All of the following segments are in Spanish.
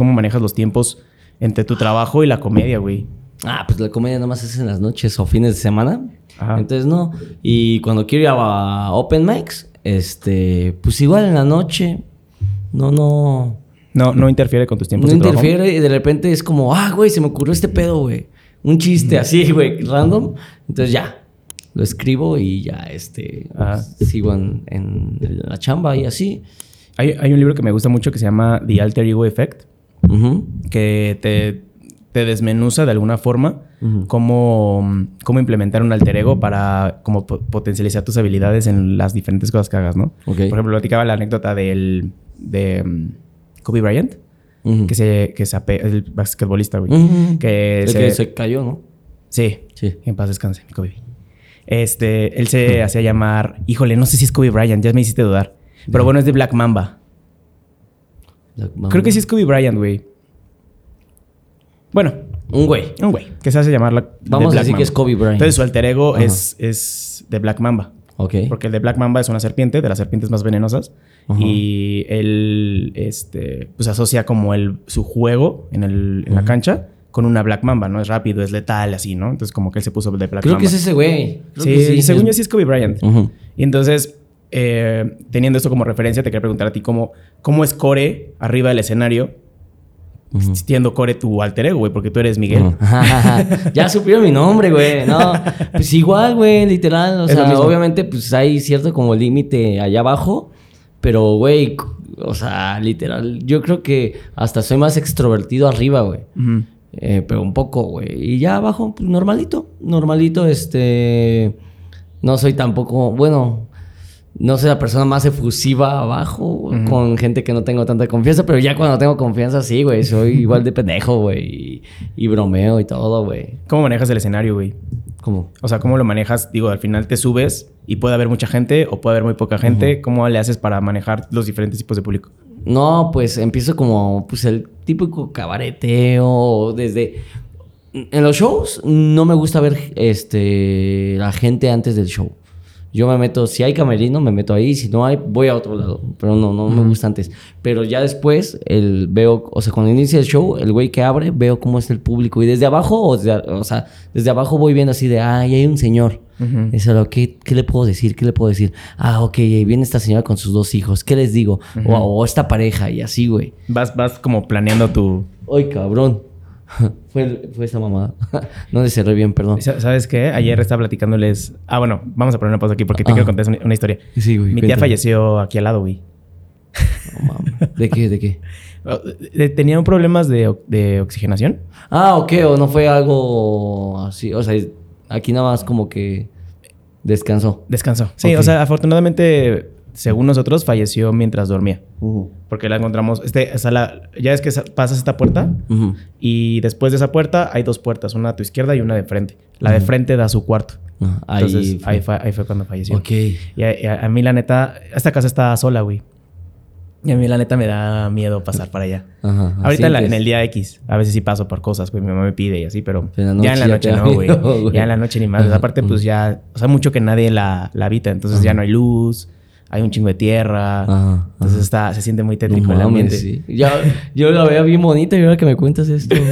cómo manejas los tiempos entre tu trabajo y la comedia, güey. Ah, pues la comedia nomás es en las noches o fines de semana. Ajá. Entonces no. Y cuando quiero ir a Open Mics, este, pues igual en la noche. No, no. No, no interfiere con tus tiempos No de trabajo. interfiere y de repente es como, ah, güey, se me ocurrió este pedo, güey. Un chiste así, güey, random. Entonces ya, lo escribo y ya, este, Ajá. sigo en, en la chamba y así. Hay, hay un libro que me gusta mucho que se llama The Alter Ego Effect, Que te, te desmenuza de alguna forma Ujú. cómo, cómo implementar un alter ego para como po- potencializar tus habilidades en las diferentes cosas que hagas, ¿no? Por ejemplo, platicaba la anécdota del de mm, Kobe Bryant, que se, que se ape- el basquetbolista, güey. Que El se, que se cayó, ¿no? Sí, Sí. en paz descanse, mi Kobe. Este, él se hacía llamar, híjole, no sé si es Kobe Bryant, ya me hiciste dudar. Pero bueno, es de Black Mamba. Creo que sí es Kobe Bryant, güey. Bueno, Un güey. un güey que se hace llamar la, Vamos a decir que es Kobe Bryant. Entonces su alter ego Ajá. es, es de Black Mamba. Ok. Porque el de Black Mamba es una serpiente, de las serpientes más venenosas. Ajá. Y él este, pues asocia como el, su juego en, el, en la cancha con una Black Mamba, ¿no? Es rápido, es letal, así, ¿no? Entonces como que él se puso de Black Creo Mamba. que es ese güey. Creo Sí, que según yo sí es Kobe Bryant. Ujú. Y entonces, eh, teniendo esto como referencia, te quería preguntar a ti cómo, cómo es Core arriba del escenario, siendo Core tu alter ego, güey, porque tú eres Miguel. Ya supieron mi nombre, güey. No, pues igual, güey, literal. O Es sea, obviamente, pues hay cierto como límite allá abajo. Pero, güey, o sea, literal. Yo creo que hasta soy más extrovertido arriba, güey. Eh, pero un poco, güey. Y ya abajo, pues normalito. Normalito, este. No soy tampoco. Bueno, no soy la persona más efusiva abajo con gente que no tengo tanta confianza. Pero ya cuando tengo confianza, sí, güey. Soy igual de pendejo, güey. Y, y bromeo y todo, güey. ¿Cómo manejas el escenario, güey? ¿Cómo? O sea, ¿cómo lo manejas? Digo, al final te subes y puede haber mucha gente o puede haber muy poca gente. ¿Cómo le haces para manejar los diferentes tipos de público? No, pues empiezo como pues el típico cabareteo desde en los shows no me gusta ver este la gente antes del show. Yo me meto, si hay camerino, me meto ahí, si no hay, voy a otro lado. Pero no, no me gusta antes. Pero ya después, el, veo, o sea, cuando inicia el show, el güey que abre, veo cómo está el público. Y desde abajo, o, desde- o sea, desde abajo voy viendo así de, ah, ahí hay un señor. Ujú. Eso, lo ¿qué, ¿qué le puedo decir? ¿Qué le puedo decir? Ah, ok, viene esta señora con sus dos hijos. ¿Qué les digo? o, o esta pareja y así, güey. Vas, vas como planeando tu... Ay, cabrón. fue, fue esta mamada. no le cerré bien, perdón. Sa- ¿Sabes qué? Ayer estaba platicándoles... Ah, bueno, vamos a poner una pausa aquí porque te Ajá. quiero contar una, historia. Sí, güey. Mi tía falleció aquí al lado, güey. No mames. ¿De qué? ¿De qué? Eh, Tenía un problemas de, de oxigenación. Ah, ok, o no fue algo así. O sea, aquí nada más como que descansó. Descansó. Sí, o sea, afortunadamente, según nosotros, falleció mientras dormía. Porque la encontramos... Este, la- ya es que sa- pasas esta puerta y después de esa puerta hay dos puertas, una a tu izquierda y una de frente. La de frente da a su cuarto. Ah, ahí Entonces, fue. ahí fue, ahí fue cuando falleció. Ok. Y a, y a- a mí, la neta, esta casa está sola, güey. Y a mí, la neta, me da miedo pasar para allá. Ajá. Ahorita la- sientes. en el día X, a veces sí paso por cosas, güey. Mi mamá me pide y así, pero ya en la noche no, güey. Ya en la noche ni más. Aparte, pues ya, o sea, mucho que nadie la, la habita. Entonces ya no hay luz, hay un chingo de tierra. Ajá, Entonces está, se siente muy No tétrico el mames, ambiente. sí. Ya, yo la veía bien bonita y ahora que me cuentas esto.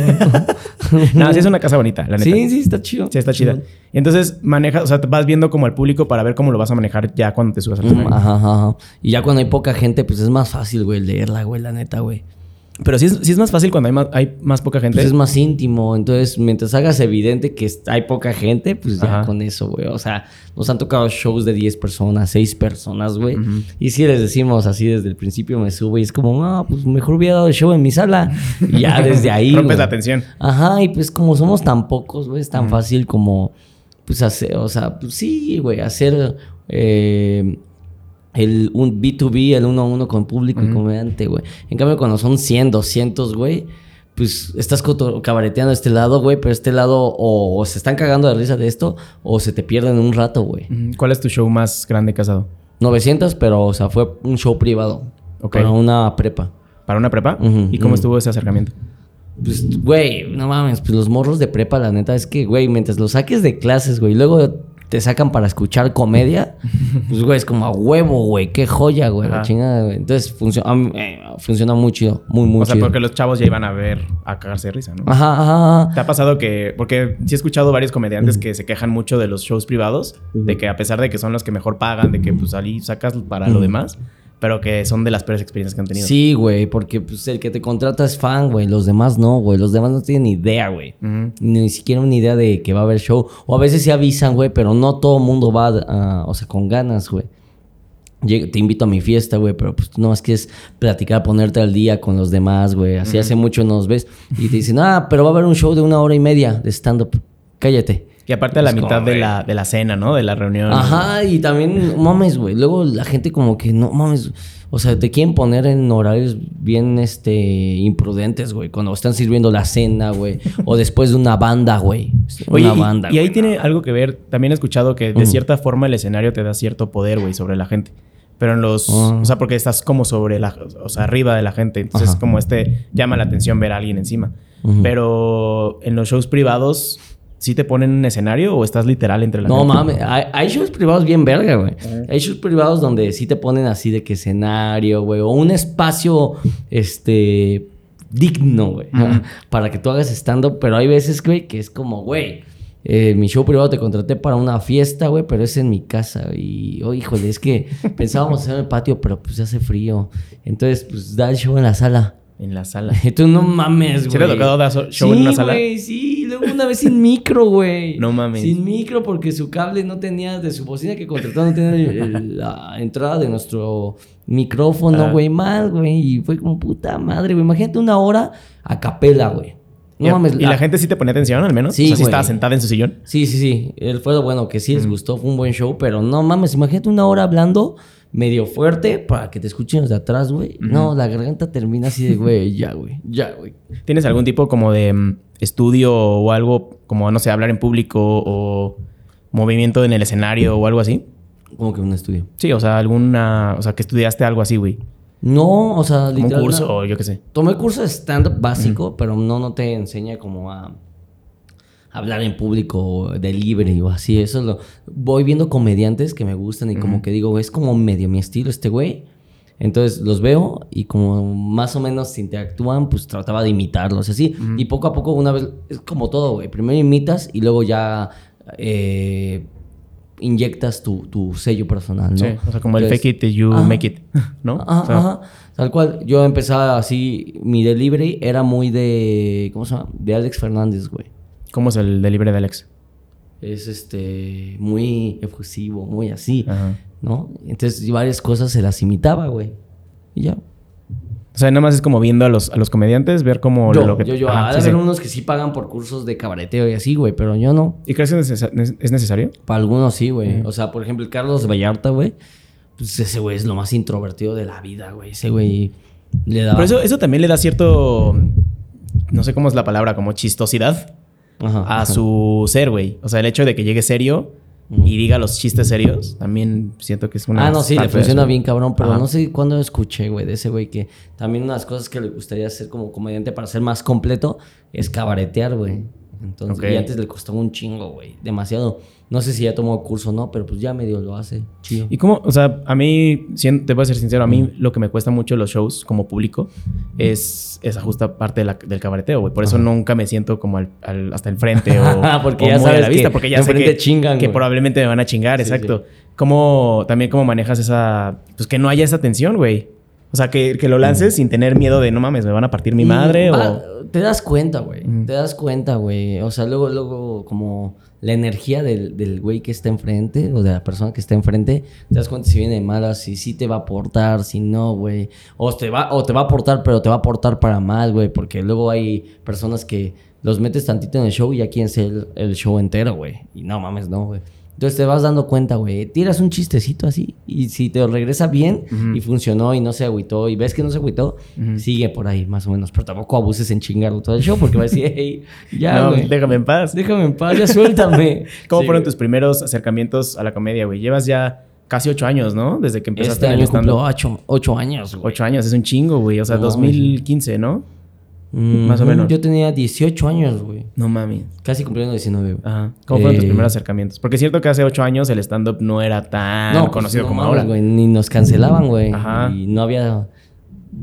No, sí es una casa bonita, la neta. Sí, sí, está chido. Sí, está chida. Entonces manejas, o sea, vas viendo como al público para ver cómo lo vas a manejar ya cuando te subas al Mm, escenario. Ajá, ajá, ajá. Y ya cuando hay poca gente, pues es más fácil, güey, leerla, güey, la neta, güey. Pero sí es, sí es más fácil cuando hay más, hay más poca gente. Pues es más íntimo. Entonces, mientras hagas evidente que hay poca gente, pues ya Ajá. con eso, güey. O sea, nos han tocado shows de 10 personas, 6 personas, güey. Y si les decimos así desde el principio, me subo y es como, ah, pues mejor hubiera dado el show en mi sala. Y ya desde ahí. Rompes la tensión. Ajá, y pues como somos tan pocos, güey, es tan fácil como, pues hacer, o sea, pues sí, güey, hacer eh, el un B2B, el uno a uno con público y comediante, güey. En cambio, cuando son 100, 200, güey, pues estás cabareteando este lado, güey, pero este lado o, o se están cagando de risa de esto o se te pierden un rato, güey. ¿Cuál es tu show más grande casado? 900, pero, o sea, fue un show privado. Ok. Para una prepa. ¿Para una prepa? ¿Y cómo estuvo ese acercamiento? Pues, güey, no mames, pues los morros de prepa, la neta, es que, güey, mientras los saques de clases, güey, luego te sacan para escuchar comedia, pues, güey, es como a huevo, güey. Qué joya, güey. La chingada, güey. Entonces, funciona, eh, funciona muy chido. Muy, muy O sea, chido. porque los chavos ya iban a ver a cagarse de risa, ¿no? Ajá, ajá, ajá. ¿Te ha pasado que.? Porque sí he escuchado varios comediantes que se quejan mucho de los shows privados, de que a pesar de que son los que mejor pagan, de que pues ahí sacas para lo demás, pero que son de las peores experiencias que han tenido. Sí, güey, porque pues, el que te contrata es fan, güey. Los demás no, güey. Los demás no tienen ni idea, güey. Ni siquiera una idea de que va a haber show. O a veces se avisan, güey, pero no todo mundo va, a- o sea, con ganas, güey. Te invito a mi fiesta, güey, pero pues tú nomás quieres platicar, ponerte al día con los demás, güey. Así hace mucho nos ves. Y te dicen, ah, pero va a haber un show de una hora y media de stand-up. Cállate. Y aparte a la mitad de la, de la cena, ¿no? De la reunión. Ajá, y también, mames, güey. Luego la gente como que no mames. O sea, te quieren poner en horarios bien este imprudentes, güey. Cuando están sirviendo la cena, güey. o después de una banda, güey. Una y- banda. y, ahí güey, tiene no. algo que ver. También he escuchado que de Ujú. cierta forma el escenario te da cierto poder, güey, sobre la gente. Pero en los. Ah. O sea, porque estás como sobre la. O sea, arriba de la gente. Entonces, Ajá. como este. Llama la atención ver a alguien encima. Pero en los shows privados. ¿Sí te ponen un escenario o estás literal entre la No gente? mames, hay, hay shows privados bien verga, güey. Hay shows privados donde sí te ponen así de que escenario, güey, o un espacio, este, digno, güey, para que tú hagas stand-up, pero hay veces, güey, que es como, güey, eh, mi show privado te contraté para una fiesta, güey, pero es en mi casa. Y, oh, híjole, es que pensábamos hacer en el patio, pero pues hace frío. Entonces, pues da el show en la sala. En la sala. Tú no mames, güey. ¿Sí te ha tocado dar show sí, en una sala? güey, sí, luego una vez sin micro, güey. No mames. Sin micro porque su cable no tenía, de su bocina que contrató, no tenía el- el- la entrada de nuestro micrófono, Ah. güey, mal, güey. Y fue como puta madre, güey. Imagínate una hora a capela, güey. No ¿Y, mames. ¿Y la gente sí te ponía atención al menos? Sí, o sea, sí estaba sentada en su sillón. Sí, sí, sí. Él fue lo bueno, que sí les gustó, fue un buen show, pero no mames, imagínate una hora hablando medio fuerte para que te escuchen los de atrás, güey. No, la garganta termina así de, güey, ya, güey, ya, güey. ¿Tienes algún tipo como de mm, estudio o algo como, no sé, hablar en público o movimiento en el escenario o algo así? Como que un estudio. Sí, o sea, alguna... O sea, que estudiaste algo así, güey. No, o sea, Como un curso o yo qué sé. Tomé curso de stand-up básico, pero no, no te enseña como a hablar en público de libre o así. Eso es lo. Voy viendo comediantes que me gustan y como que digo, es como medio mi estilo este güey. Entonces los veo y como más o menos interactúan, pues trataba de imitarlos así. Y poco a poco, una vez, es como todo, güey. Primero imitas y luego ya eh, inyectas tu, tu sello personal, ¿no? Sí, o sea, como el Entonces- fake it you Ajá. make it, ¿no? Ajá, O sea, ajá. Tal cual. Yo empezaba así, mi delivery era muy de, ¿cómo se llama? De Alex Fernández, güey. ¿Cómo es el delivery de Alex? Es este, muy efusivo, muy así, Ajá. ¿no? Entonces varias cosas se las imitaba, güey. Y ya. O sea, nada más es como viendo a los, a los comediantes, ver cómo Yo, lo que... yo, yo. Ajá, sí, haber sí. unos que sí pagan por cursos de cabareteo y así, güey, pero yo no. ¿Y crees que es necesario? Para algunos sí, güey. O sea, por ejemplo, el Carlos Vallarta, güey. Pues ese güey es lo más introvertido de la vida, güey. Ese güey le da... Pero eso, eso también le da cierto... No sé cómo es la palabra, como chistosidad Ajá, a ajá. su ser, güey. O sea, el hecho de que llegue serio y diga los chistes serios, también siento que es una... Ah, no, sí, le funciona bien cabrón, pero Ajá. no sé cuándo escuché, güey, de ese güey que también una de las cosas que le gustaría hacer como comediante para ser más completo es cabaretear, güey. Entonces, Ok. y antes le costó un chingo, güey, demasiado. No sé si ya tomó curso o no, pero pues ya medio lo hace, chido. Y como, o sea, a mí, te voy a ser sincero, a mí lo que me cuesta mucho los shows como público es esa justa parte de la- del cabareteo, güey. Por eso nunca me siento como al- al- hasta el frente o, Porque o ya sabes la vista, que porque ya sé que, chingan, que probablemente me van a chingar, Sí, exacto. ¿Cómo, también cómo manejas esa, pues que no haya esa tensión, güey? O sea, que, que lo lances sin tener miedo de, no mames, me van a partir mi Y madre va- o... Te das cuenta, güey. Te das cuenta, güey. O sea, luego, luego, como la energía del, del güey que está enfrente o de la persona que está enfrente, te das cuenta si viene de malas, si sí te va a aportar, si no, güey. O te va, o te va a aportar, pero te va a aportar para mal, güey. Porque luego hay personas que los metes tantito en el show y ya quieren ser el, el show entero, güey. Y no mames, no, güey. Entonces te vas dando cuenta, güey. Tiras un chistecito así. Y si te regresa bien y funcionó y no se agüitó y ves que no se agüitó, sigue por ahí más o menos. Pero tampoco abuses en chingarlo todo el show porque va a decir, hey, ya, no, déjame en paz. Déjame en paz, ya suéltame. ¿Cómo Sí, fueron tus primeros acercamientos a la comedia, güey? Llevas ya casi ocho años, ¿no? Desde que empezaste Este año cumplió ocho, ocho años, güey. Ocho años, es un chingo, güey. O sea, No, 2015, ¿no? Más o menos. Yo tenía 18 años, güey. No mami. Casi cumpliendo 19, güey. Ajá. ¿Cómo fueron tus Eh, primeros acercamientos? Porque es cierto que hace ocho años el stand-up no era tan pues, conocido no como mames, ahora. güey, ni nos cancelaban, güey. Ajá. Y no había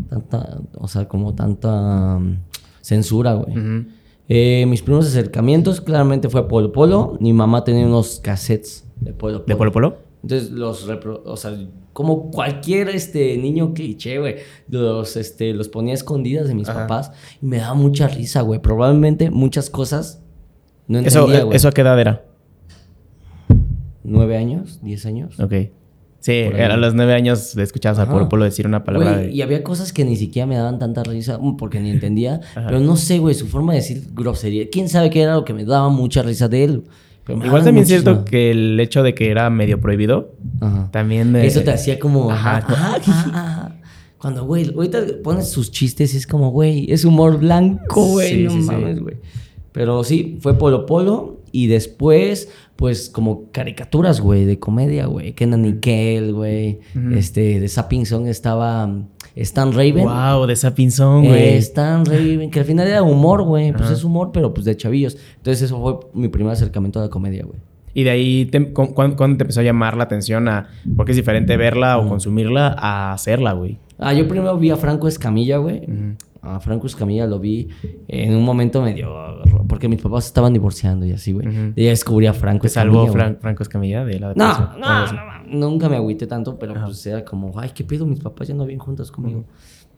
tanta, o sea, como tanta um, censura, güey. Ujú. Eh, mis primeros acercamientos claramente fue Polo Polo. Mi mamá tenía unos cassettes de Polo Polo. ¿De Polo Polo? Entonces los repro- o sea, como cualquier este niño cliché, güey, los este los ponía escondidas de mis Ajá. papás y me daba mucha risa, güey. Probablemente muchas cosas no Eso, entendía, güey. ¿Eso a qué edad era? ¿Nueve años? ¿Diez años? Ok. Sí, a los nueve años escuchabas a Ajá. Polo Polo decir una palabra Güey, de... y había cosas que ni siquiera me daban tanta risa mm, porque ni entendía. Pero no sé, güey, su forma de decir grosería. ¿Quién sabe qué era lo que me daba mucha risa de él? Pero me Igual también es cierto que el hecho de que era medio prohibido Ajá. también... me- Eso te hacía como. Ajá. Ajá, ajá, ajá, ajá. Cuando, güey, ahorita pones sus chistes y es como, güey, es humor blanco, güey. Sí, no sí, mames, güey. Pero sí, fue Polo Polo. Y después, pues, como caricaturas, güey, de comedia, güey. Kenan Nickel, güey. Este, de Sapping Song estaba Stan Raven. Wow, de Sapping Song, Eh, güey. Stan Raven, que al final era humor, güey. Pues Ajá. es humor, pero pues de chavillos. Entonces, eso fue mi primer acercamiento a la comedia, güey. Y de ahí, te- cu- ¿cuándo, te empezó a llamar la atención a... Porque es diferente verla o consumirla a hacerla, güey? Ah, yo primero vi a Franco Escamilla, güey. A Franco Escamilla lo vi en un momento medio... Porque mis papás estaban divorciando y así, güey. Y ya descubrí a Franco ¿Te salvó Fran- Franco Escamilla de la güey. No, depresión? no, no, no, nunca me agüité tanto, pero pues era como, ay, ¿qué pedo? Mis papás ya no viven juntos conmigo.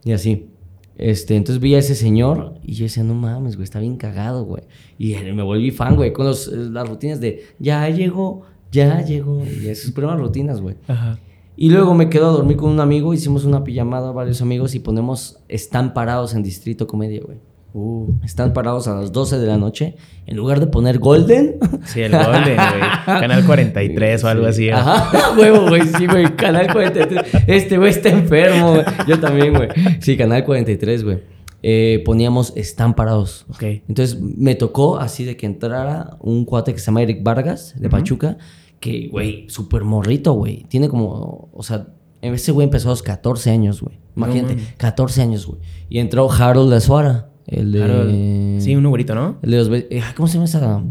Y así. Este, entonces vi a ese señor y yo decía, no mames, güey, está bien cagado, güey. Y me volví fan, güey, con los, eh, las rutinas de, ya llegó, ya llegó. Y esas primeras rutinas, güey. Ajá. Y luego me quedo a dormir con un amigo, hicimos una pijamada varios amigos y ponemos Están parados en Distrito Comedia, güey. Uh. Están parados a las 12 de la noche. En lugar de poner Golden. Sí, el Golden, güey. Canal 43 o algo así. era. Ajá, huevo, güey. Sí, güey. Canal 43. Este güey está enfermo, güey. Yo también, güey. Sí, Canal 43, güey. Eh, poníamos Están parados. Ok. Entonces me tocó así de que entrara un cuate que se llama Eric Vargas, de Pachuca, que, güey, súper morrito, güey. Tiene como, o sea, ese güey empezó a los 14 años, güey. Imagínate, mames. 14 años, güey. Y entró Harold de Suara, el de... Harold. Sí, un güerito, ¿no? el de los... eh, ¿Cómo se llama esa?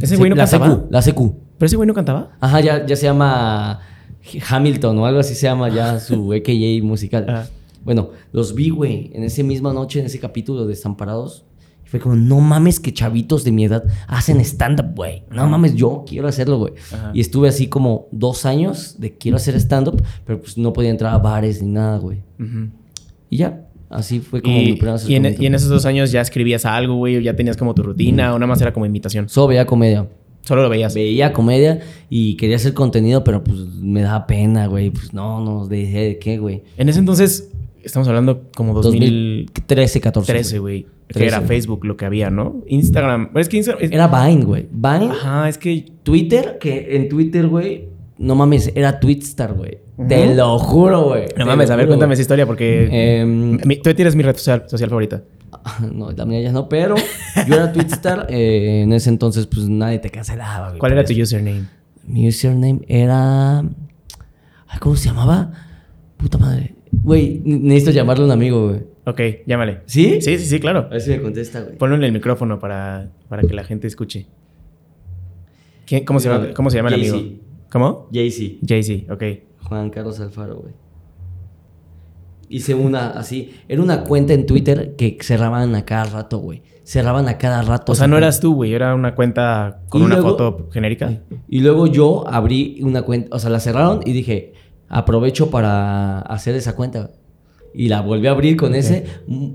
Ese güey no la cantaba. CQ, la CQ. ¿Pero ese güey no cantaba? Ajá, ya, ya se llama Hamilton o algo así se llama ya su AKA musical. Ajá. Bueno, los vi, güey, en esa misma noche, en ese capítulo de Estamparados. Y fue como, no mames que chavitos de mi edad hacen stand-up, güey. No mames, yo quiero hacerlo, güey. Y estuve así como dos años de quiero hacer stand-up, pero pues no podía entrar a bares ni nada, güey. Y ya, así fue como mi Y, primer y en, acercamiento. y en esos dos años ya escribías algo, güey, o ya tenías como tu rutina, o nada más era como invitación. Solo veía comedia. Solo lo veías. Veía comedia y quería hacer contenido, pero pues me daba pena, güey. Pues no, no, de, de qué, güey. En ese entonces, estamos hablando como 2013, 2013, 14. güey. Que 13, era. Facebook lo que había, ¿no? Instagram. Pero es que Instagram. es- Era Vine, güey. Vine, Ajá, es que. Twitter, que en Twitter, güey, no mames, era Twitstar, güey. Te lo juro, güey. No mames, a ver, juro, cuéntame esa historia porque. Em, mi- Twitter es mi red social, social favorita. no, la mía ya no, pero yo era Twitstar. eh, en ese entonces, pues nadie te cancelaba, güey. ¿Cuál era tu username? Mi username era. Ay, ¿Cómo se llamaba? Puta madre. Güey, ne- necesito llamarle a un amigo, güey. Ok, llámale. ¿Sí? Sí, sí, sí, claro. A ver si me contesta, güey. Ponlo en el micrófono para, para que la gente escuche. ¿Quién- cómo, se llama, ¿Cómo se llama el amigo? ¿Cómo? Jay-Z. Jay-Z, ok. Juan Carlos Alfaro, güey. Hice una así. Era una cuenta en Twitter que cerraban a cada rato, güey. Cerraban a cada rato. O sea, no cuenta. eras tú, güey. Era una cuenta con Y una luego- foto genérica. Y luego yo abrí una cuenta. O sea, la cerraron y dije, aprovecho para hacer esa cuenta. Y la volví a abrir con ese mm,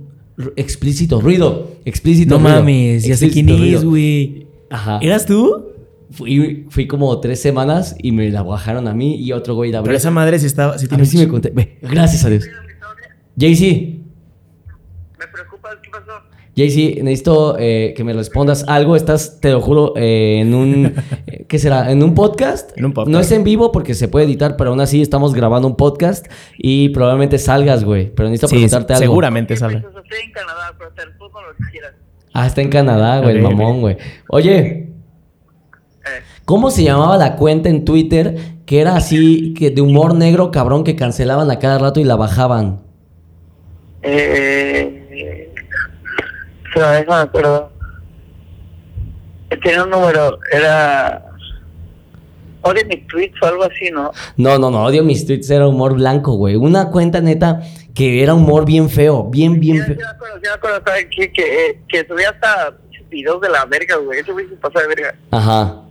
explícito ruido. Explícito No ruido. mames, ya sé quién es, güey. Ajá. ¿Eras tú? Fui, fui como tres semanas y me la bajaron a mí y otro güey la abrió. Pero esa madre sí estaba. Sí A tiene ver si me conté. Ve, gracias a Dios. Jay-Z. Me preocupas, ¿qué pasó? Jaycee, necesito eh, que me respondas algo. Estás, te lo juro, eh, en un. eh, ¿Qué será? ¿En un podcast? En un podcast. No es en vivo porque se puede editar, pero aún así estamos grabando un podcast y probablemente salgas, güey. Pero necesito Sí, preguntarte algo. seguramente sale. Pues estoy en Canadá, pero te respondo lo que quieras. Ah, está en Canadá, güey, el mamón, güey. Oye, ¿cómo se llamaba la cuenta en Twitter que era así, que de humor negro cabrón que cancelaban a cada rato y la bajaban? eh, eso me acuerdo. Tenía un número, era. Odio mis tweets o algo así, ¿no? No, no, no, odio mis tweets, era humor blanco, güey. Una cuenta neta que era humor bien feo, bien, bien feo. sí me acuerdo, sí me acuerdo, ¿sabes qué? Que, eh, que subía hasta videos de la verga, güey. Eso güey se pasa de verga. Ajá.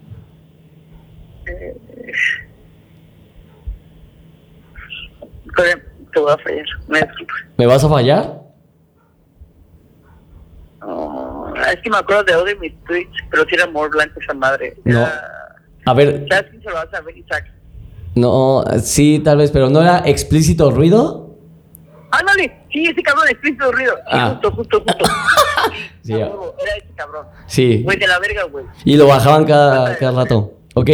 Te voy a fallar, me disculpo. ¿Me vas a fallar? Es que me acuerdo de odio mis tweets, pero si era amor blanco esa madre. No. A ver, ¿Sabes quién se lo vas a ver, Isaac? no, sí, tal vez, pero ¿no era explícito ruido? Ándale, sí, ese cabrón explícito ruido. Ah. justo, justo, justo. Sí, ya. era ese cabrón. Sí. Güey, de la verga, güey. Y lo bajaban cada, cada rato. Ok,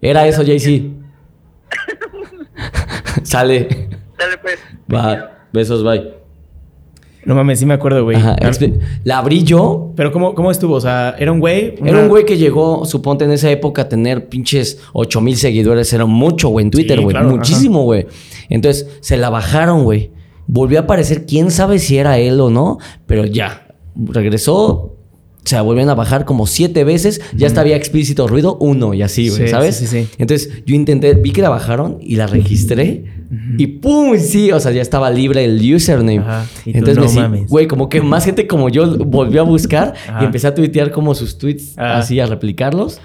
era eso, JC. Sale. Dale, pues. Va. Besos, bye. No mames, sí me acuerdo, güey. Ajá, La abrí yo. Pero ¿cómo, ¿cómo estuvo? O sea, era un güey. Era un güey que llegó, suponte en esa época, a tener pinches 8 mil seguidores. Era mucho, güey, en Twitter, Sí, güey. claro, Muchísimo, güey. Entonces, se la bajaron, güey. Volvió a aparecer, quién sabe si era él o no, pero ya. Regresó. O sea, volvieron a bajar como siete veces. Ya estaba explícito ruido, uno y así, güey, Sí, ¿sabes? sí, sí, sí. Entonces, yo intenté, vi que la bajaron y la registré. Y ¡pum! Sí, o sea, ya estaba libre el username. Ajá, y tú, Entonces, no me mames. güey, como que más gente como yo volvió a buscar Ajá. y empecé a tuitear como sus tweets Ah. así, a replicarlos.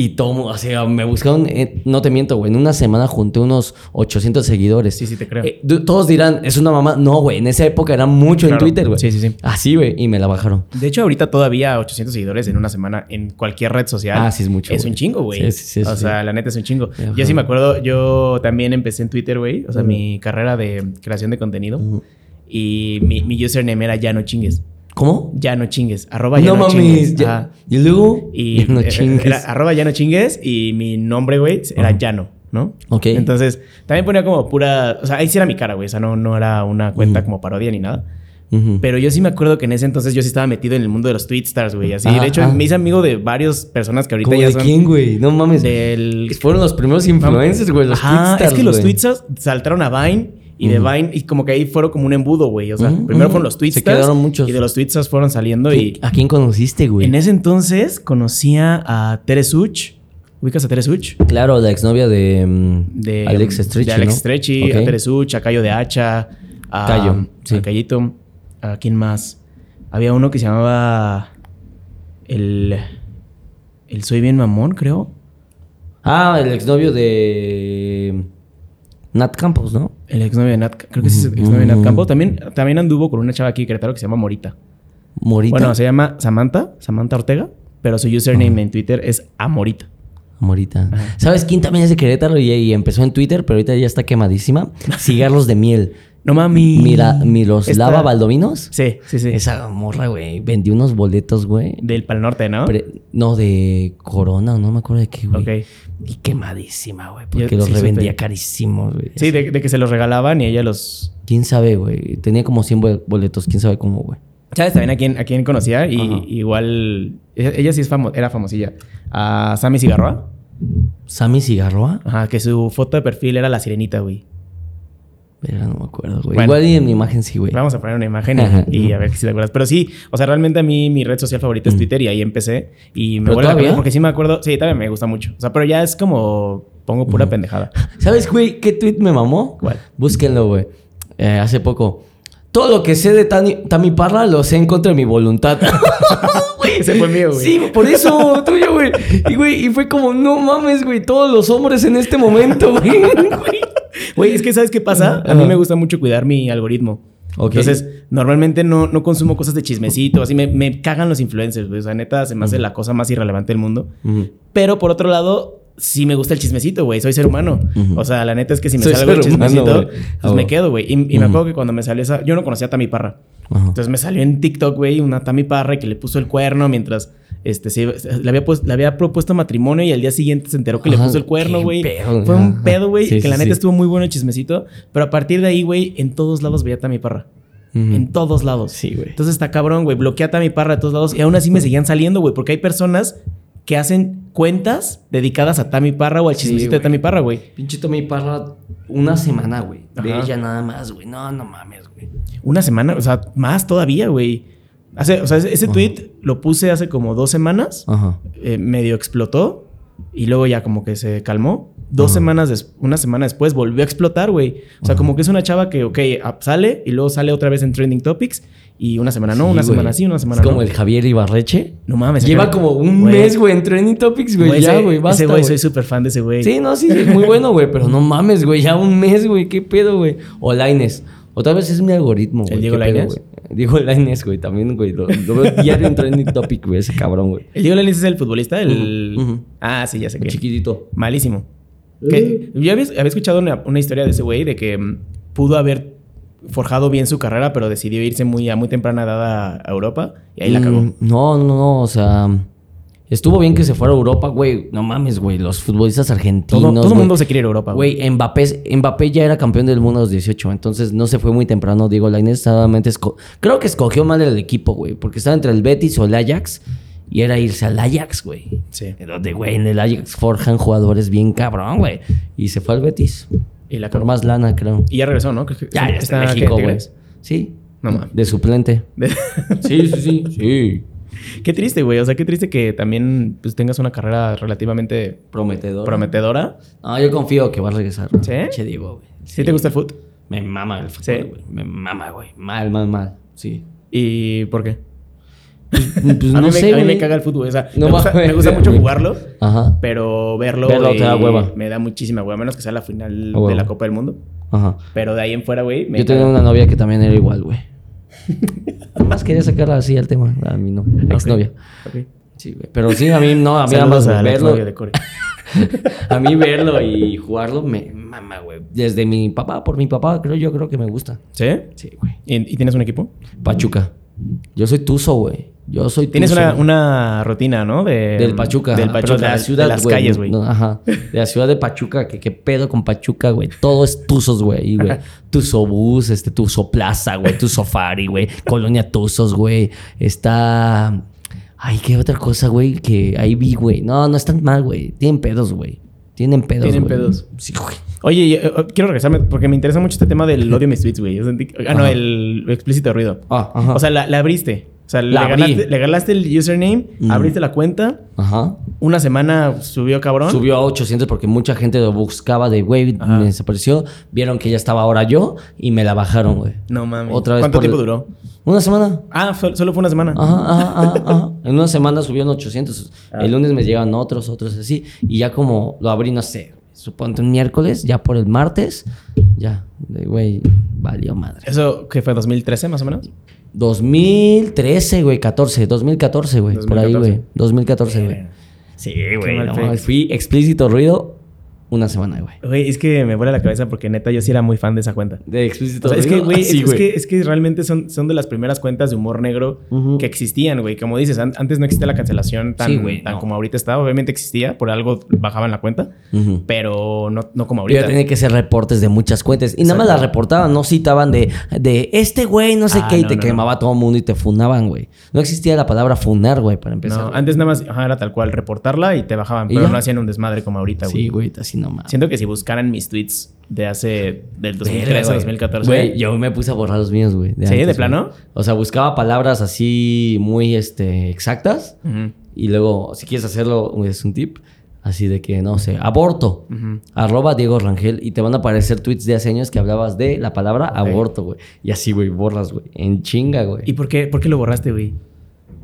Y todo, o sea, me buscaron, eh, no te miento, güey, en una semana junté unos 800 seguidores. Sí, sí, te creo. Eh, todos dirán, es una mamá. No, güey, en esa época era mucho en. Twitter, güey. Sí, sí, sí. Así, güey, y me la bajaron. De hecho, ahorita todavía 800 seguidores en una semana en cualquier red social. Ah, sí, es mucho, Es un chingo, güey. Sí, sí, sí, o sí. sea, la neta es un chingo. Ajá. Yo sí me acuerdo, yo también empecé en Twitter, güey. O sea, mi carrera de creación de contenido. Y mi, mi username era ya no chingues. ¿Cómo? Ya no chingues. Arroba ya no no, mames. chingues. ya-. Y luego, Y ya no chingues. era arroba ya no chingues y mi nombre, güey, era Ajá. Llano, ¿no? Ok. Entonces, también ponía como pura... O sea, ahí sí era mi cara, güey. O sea, no, no era una cuenta Ujú. como parodia ni nada. Pero yo sí me acuerdo que en ese entonces yo sí estaba metido en el mundo de los tweetstars, güey. Así, Ah, de hecho, ah. me hice amigo de varias personas que ahorita ¿Cómo ya de son... quién, güey? No mames. Del... Fueron los primeros influencers, güey. Los Ajá, es que los güey. tweetstars saltaron a Vine y de. Vine, y como que ahí fueron como un embudo, güey. O sea, primero fueron los Se tweetstars. quedaron muchos. Y de los tweetstars fueron saliendo y... ¿A quién conociste, güey? En ese entonces conocía a Tere Such. ¿Ubicas a Tere Such? Claro, la exnovia de, mm, De Alex Stretchy, De Alex ¿no? Stretchy, a Tere Such, a Cayo de Hacha. A, Cayo, sí. A Cayito. ¿A quién más? Había uno que se llamaba... El... El Soy Bien Mamón, creo. Ah, el exnovio de Nat Campos, ¿no? El exnovio de Nat... Creo que sí es el exnovio de Nat Campos. También, también anduvo con una chava aquí de Querétaro que se llama Morita. Morita. Bueno, se llama Samantha. Samantha Ortega. Pero su username en Twitter es Amorita. Morita. Ajá. ¿Sabes quién también es de Querétaro y, y empezó en Twitter, pero ahorita ya está quemadísima? Cigarros de miel. No mami. Mira, Miroslava Esta- Baldovinos. Sí, sí, sí. Esa morra, güey. Vendió unos boletos, güey. Del Pal Norte, ¿no? Pre- no, de Corona, no me acuerdo de qué, güey. Ok. Y quemadísima, güey. Porque Yo los sí revendía carísimos, güey. Sí, de, de que se los regalaban y ella los... ¿Quién sabe, güey? Tenía como 100 bol- boletos, quién sabe cómo, güey. ¿Sabes también a quién, a quién conocía? Y Ajá. igual... Ella, ella sí es famo- era famosilla. A Sammy Cigarroa. ¿Sammy Cigarroa? Ajá, que su foto de perfil era la sirenita, güey. Verga, no me acuerdo, güey. Bueno. Igual y en mi imagen sí, güey. Vamos a poner una imagen y, Ajá. y a ver si te acuerdas. Pero sí, o sea, realmente a mí mi red social favorita es Mm. Twitter y ahí empecé. Y me ¿Pero vuelve cabeza porque sí me acuerdo... Sí, también me gusta mucho. O sea, pero ya es como... Pongo pura pendejada. ¿Sabes, güey, qué tweet me mamó? ¿Cuál? Búsquenlo, güey. Eh, hace poco. Todo lo que sé de Tani, Tami Parra lo sé en contra de mi voluntad. Ese fue mío, güey. Sí, por eso, tuyo, güey. Y, güey, y fue como, no mames, güey, todos los hombres en este momento, güey. Güey. Es que ¿sabes qué pasa? A mí me gusta mucho cuidar mi algoritmo. Ok. Entonces, normalmente no, no consumo cosas de chismecito, así me, me cagan los influencers, güey. O sea, neta, se me hace la cosa más irrelevante del mundo. Pero por otro lado, sí me gusta el chismecito, güey. Soy ser humano. O sea, la neta es que si me Soy sale algo humano, chismecito, güey. pues me güey. quedo, güey. Y, y me acuerdo que cuando me salió esa... Yo no conocía a Tami Parra. Ajá. Entonces me salió en TikTok, güey, una Tami Parra que le puso el cuerno mientras... Este, se le, había pues- le había propuesto matrimonio y al día siguiente se enteró que le puso el cuerno, güey. Fue un pedo, güey, Sí, que la neta sí. estuvo muy bueno el chismecito. Pero a partir de ahí, güey, en todos lados veía a Tami Parra. En todos lados. Sí, güey. Entonces está cabrón, güey. Bloquea a Tami Parra de todos lados. Y aún así me seguían saliendo, güey. Porque hay personas que hacen cuentas dedicadas a Tami Parra o al Sí, chismecito de güey. Tami Parra, güey. Pinche Tami Parra, una semana, güey. De Ajá. ella nada más, güey. No, no mames, güey. Una semana, o sea, más todavía, güey. Hace, o sea, ese Ajá. tweet lo puse hace como dos semanas. Ajá. eh, medio explotó y luego ya como que se calmó. Dos Ajá. semanas, des- una semana después volvió a explotar, güey. O sea, Ajá. como que es una chava que, ok, sale y luego sale otra vez en Trending Topics y una semana no, Sí, una güey. semana sí, una semana Es como no. el Javier Ibarreche. No mames. Lleva como un Güey, mes, güey, en Trending Topics, güey. güey, Ya, güey, basta, Ese güey, soy súper fan de ese güey. Sí, no, sí, es muy bueno, güey, pero no mames, güey, ya un mes, güey, qué pedo, güey. O Laines. Otra vez es mi algoritmo, güey. ¿El Diego qué güey. Diego Laines, güey, también, güey. Lo, lo veo diario en Trending Topic, güey, ese cabrón, güey. El Diego Lainez es el futbolista, el... Ah, sí, ya sé que. chiquitito. Malísimo. Que, yo había, había escuchado una, una historia de ese güey de que mm, pudo haber forjado bien su carrera, pero decidió irse muy a muy temprana edad a, Europa y ahí la cagó. Mm, No, no, no, o sea... Estuvo bien que se fuera a Europa, güey. No mames, güey. Los futbolistas argentinos. Todo, el mundo se quiere ir a Europa, güey. Güey, Mbappé, Mbappé ya era campeón del mundo a los 18, entonces no se fue muy temprano. Diego Lainez solamente creo que escogió mal el equipo, güey, porque estaba entre el Betis o el Ajax y era irse al Ajax, güey. Sí. Donde, güey, en el Ajax forjan jugadores bien cabrón, güey. Y se fue al Betis. Y la Por más lana, creo. Y ya regresó, ¿no? Ya, ya está en ¿qué, México, güey. Sí. No mames. De suplente. De- Sí, sí, sí. Sí. qué triste, güey. O sea, qué triste que también pues, tengas una carrera relativamente Prometedor. prometedora. No, yo confío que va a regresar. ¿Sí? Che, Diego, güey. ¿Sí, te gusta el fútbol? Me mama el fútbol, ¿Sí? güey. Me mama, güey. Mal, mal, mal. Sí. ¿Y por qué? Pues a, mí no me, sé, a mí me caga el fútbol. O sea, No me, gusta, me mucho jugarlo, Ajá. pero verlo, Verlo te da hueva. me da muchísima hueva. Menos que sea la final de la Copa del Mundo. Ajá. Pero de ahí en fuera, güey, me Yo tenía una novia que también era igual, güey. Más quería sacarla así al tema. A mi no, exnovia. Ok. Sí, güey. Pero sí, a mí no, a mí Saludos ambas a verlo. exnovia de. A mí verlo y jugarlo me mama, güey. Desde mi papá, por mi papá, creo yo creo que me gusta. ¿Sí? Sí, güey. ¿Y, y tienes un equipo? Pachuca. Yo soy Tuzo, güey. Yo soy Tienes una, una rutina, ¿no? De, Del Pachuca. Del pero Pachuca. de la ciudad, De las calles, güey. No, ajá. De la ciudad de Pachuca. Que qué pedo con Pachuca, güey. Todo es Tuzos, güey. güey. Tuzo Bus, este, Tuzo Plaza, güey. Tuzo Fari, güey. Colonia Tuzos, güey. Está... Ay, qué otra cosa, güey. Que ahí vi, güey. No, no están mal, güey. Tienen pedos, güey. Tienen pedos, Tienen pedos. Sí, güey. Oye, y, eh, quiero regresarme porque me interesa mucho este tema del odio mis tweets, güey. Ah, no, el explícito ruido. Ah, ajá. O sea, la, la abriste. O sea, le ganaste, le ganaste el username, Mm. abriste la cuenta, Ajá. una semana subió cabrón. Subió a 800 porque mucha gente lo buscaba de, güey, me desapareció. Vieron que ya estaba ahora yo y me la bajaron, güey. No mames. Otra vez ¿Cuánto tiempo el- duró? Una semana. Ah, solo fue una semana. Ajá, ajá, ajá, ajá. En una semana subieron 800. Ah. El lunes me llegan otros, otros así. Y ya como lo abrí, no sé, suponte un miércoles, ya por el martes, ya, güey, valió madre. ¿Eso que fue 2013 más o menos? 2013, güey, 14, 2014, güey, por ahí, 2014. güey. 2014, güey. Sí, güey, no Fui explícito ruido una semana, güey. Güey, es que me vuela la cabeza porque neta yo sí era muy fan de esa cuenta. De explícito O sea, es que, güey, es, Sí, es que, es que realmente son, son de las primeras cuentas de humor negro que existían, güey. Como dices, an- antes no existía la cancelación tan, Sí, tan no. como ahorita está. Obviamente existía, por algo bajaban la cuenta, pero no, no como Pero ahorita. tenía que hacer reportes de muchas cuentas. Y nada más las reportaban, no citaban de, de este güey, no sé Ah, qué, y no, te no, quemaba todo el mundo y te funaban, güey. No existía la palabra funar, güey, para empezar. No, antes nada más ajá, era tal cual reportarla y te bajaban, ¿Y pero ya? no hacían un desmadre como ahorita, güey. sí, güey, así Siento que si buscaran mis tweets de hace del Verga, 2013 güey. 2014. Güey, yo me puse a borrar los míos, güey. ¿Sí? antes, ¿De plano? O sea, buscaba palabras así muy este, exactas. Y luego, si quieres hacerlo, es un tip. Así de que, no sé, aborto. Arroba Diego Rangel. Y te van a aparecer tweets de hace años que hablabas de la palabra aborto, güey. Y así, güey, borras, güey. En chinga, güey. ¿Y por qué, por qué lo borraste, güey?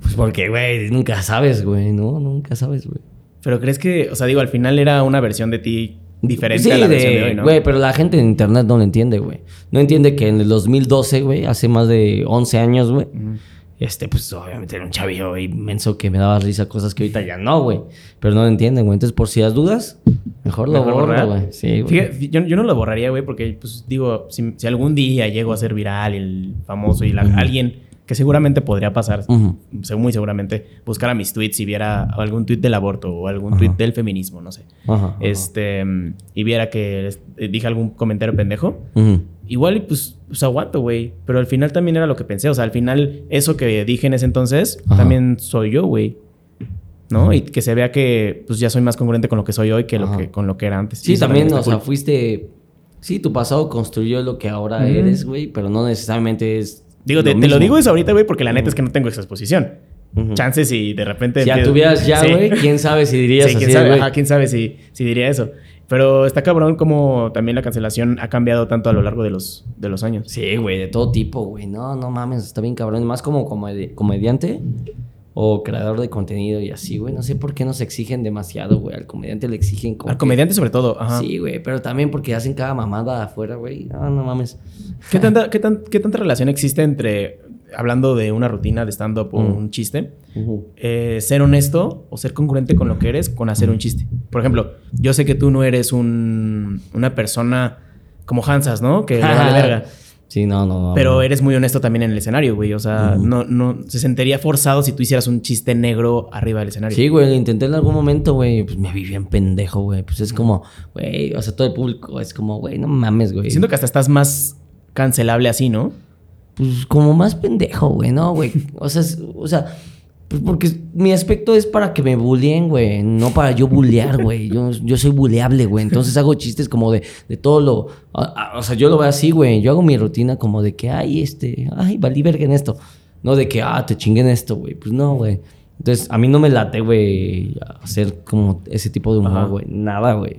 Pues porque, güey, nunca sabes, güey, ¿no? Nunca sabes, güey. Pero crees que, o sea, digo, al final era una versión de ti diferente Sí, a la versión de hoy, ¿no? güey, pero la gente en internet no lo entiende, güey. No entiende que en el 2012, güey, hace más de 11 años, güey, este, pues obviamente era un chavillo inmenso que me daba risa cosas que ahorita ya no, güey. Pero no lo entienden, güey. Entonces, por si las dudas, mejor lo Mejor borro, borrar. güey. Sí, güey. Fíjate, yo, yo no lo borraría, güey, porque, pues, digo, si, si algún día llego a ser viral, el famoso y la- alguien que seguramente podría pasar, seg- muy seguramente, buscara mis tweets y viera algún tweet del aborto o algún tweet del feminismo, no sé. Este, y viera que eh, dije algún comentario pendejo, igual, y pues, pues aguanto, güey. Pero al final también era lo que pensé. O sea, al final, eso que dije en ese entonces, también soy yo, güey. ¿No? Y que se vea que pues ya soy más congruente con lo que soy hoy que, lo que con lo que era antes. Sí, también, o sea, fuiste... Sí, tu pasado construyó lo que ahora eres, güey, pero no necesariamente es Digo, te, te lo digo eso ahorita, güey, porque la neta es que no tengo esa exposición. Chances y de repente... Si ya tuvieras ya, Sí. güey, quién sabe si dirías Sí, así, quién sabe, ajá, quién sabe si, si diría eso. Pero está cabrón como también la cancelación ha cambiado tanto a lo largo de los, de los años. Sí, güey, de todo tipo, güey. No, no mames, está bien cabrón. Más como comedi- comediante o creador de contenido y así, güey. No sé por qué nos exigen demasiado, güey. Al comediante le exigen como. Al que- comediante sobre todo. Ajá. Sí, güey, pero también porque hacen cada mamada afuera, güey. No, no mames. ¿Qué, tanta, qué, tan- qué tanta relación existe entre, hablando de una rutina de stand-up o Mm. un chiste, eh, ser honesto o ser congruente con lo que eres con hacer un chiste? Por ejemplo, yo sé que tú no eres un, una persona como Hansas, ¿no? Que le vale verga. Sí, no, no, no. Pero no. eres muy honesto también en el escenario, güey. O sea, no, no, se sentiría forzado si tú hicieras un chiste negro arriba del escenario. Sí, güey, lo intenté en algún momento, güey. Pues me vi bien pendejo, güey. Pues es como, güey, o sea, todo el público es como, güey, no mames, güey. Siento que hasta estás más cancelable así, ¿no? Pues como más pendejo, güey, ¿no, güey? O sea, es- o sea, pues porque mi aspecto es para que me bulleen, güey, no para yo bullear, güey. Yo, yo soy buleable, güey. Entonces hago chistes como de, de todo lo... a- a- o sea, yo lo veo así, güey. Yo hago mi rutina como de que, ay, este, ay, valí verga en esto. No de que, ah, te chingué en esto, güey. Pues no, güey. Entonces, a mí no me late, güey, hacer como ese tipo de humor, güey. Nada, güey.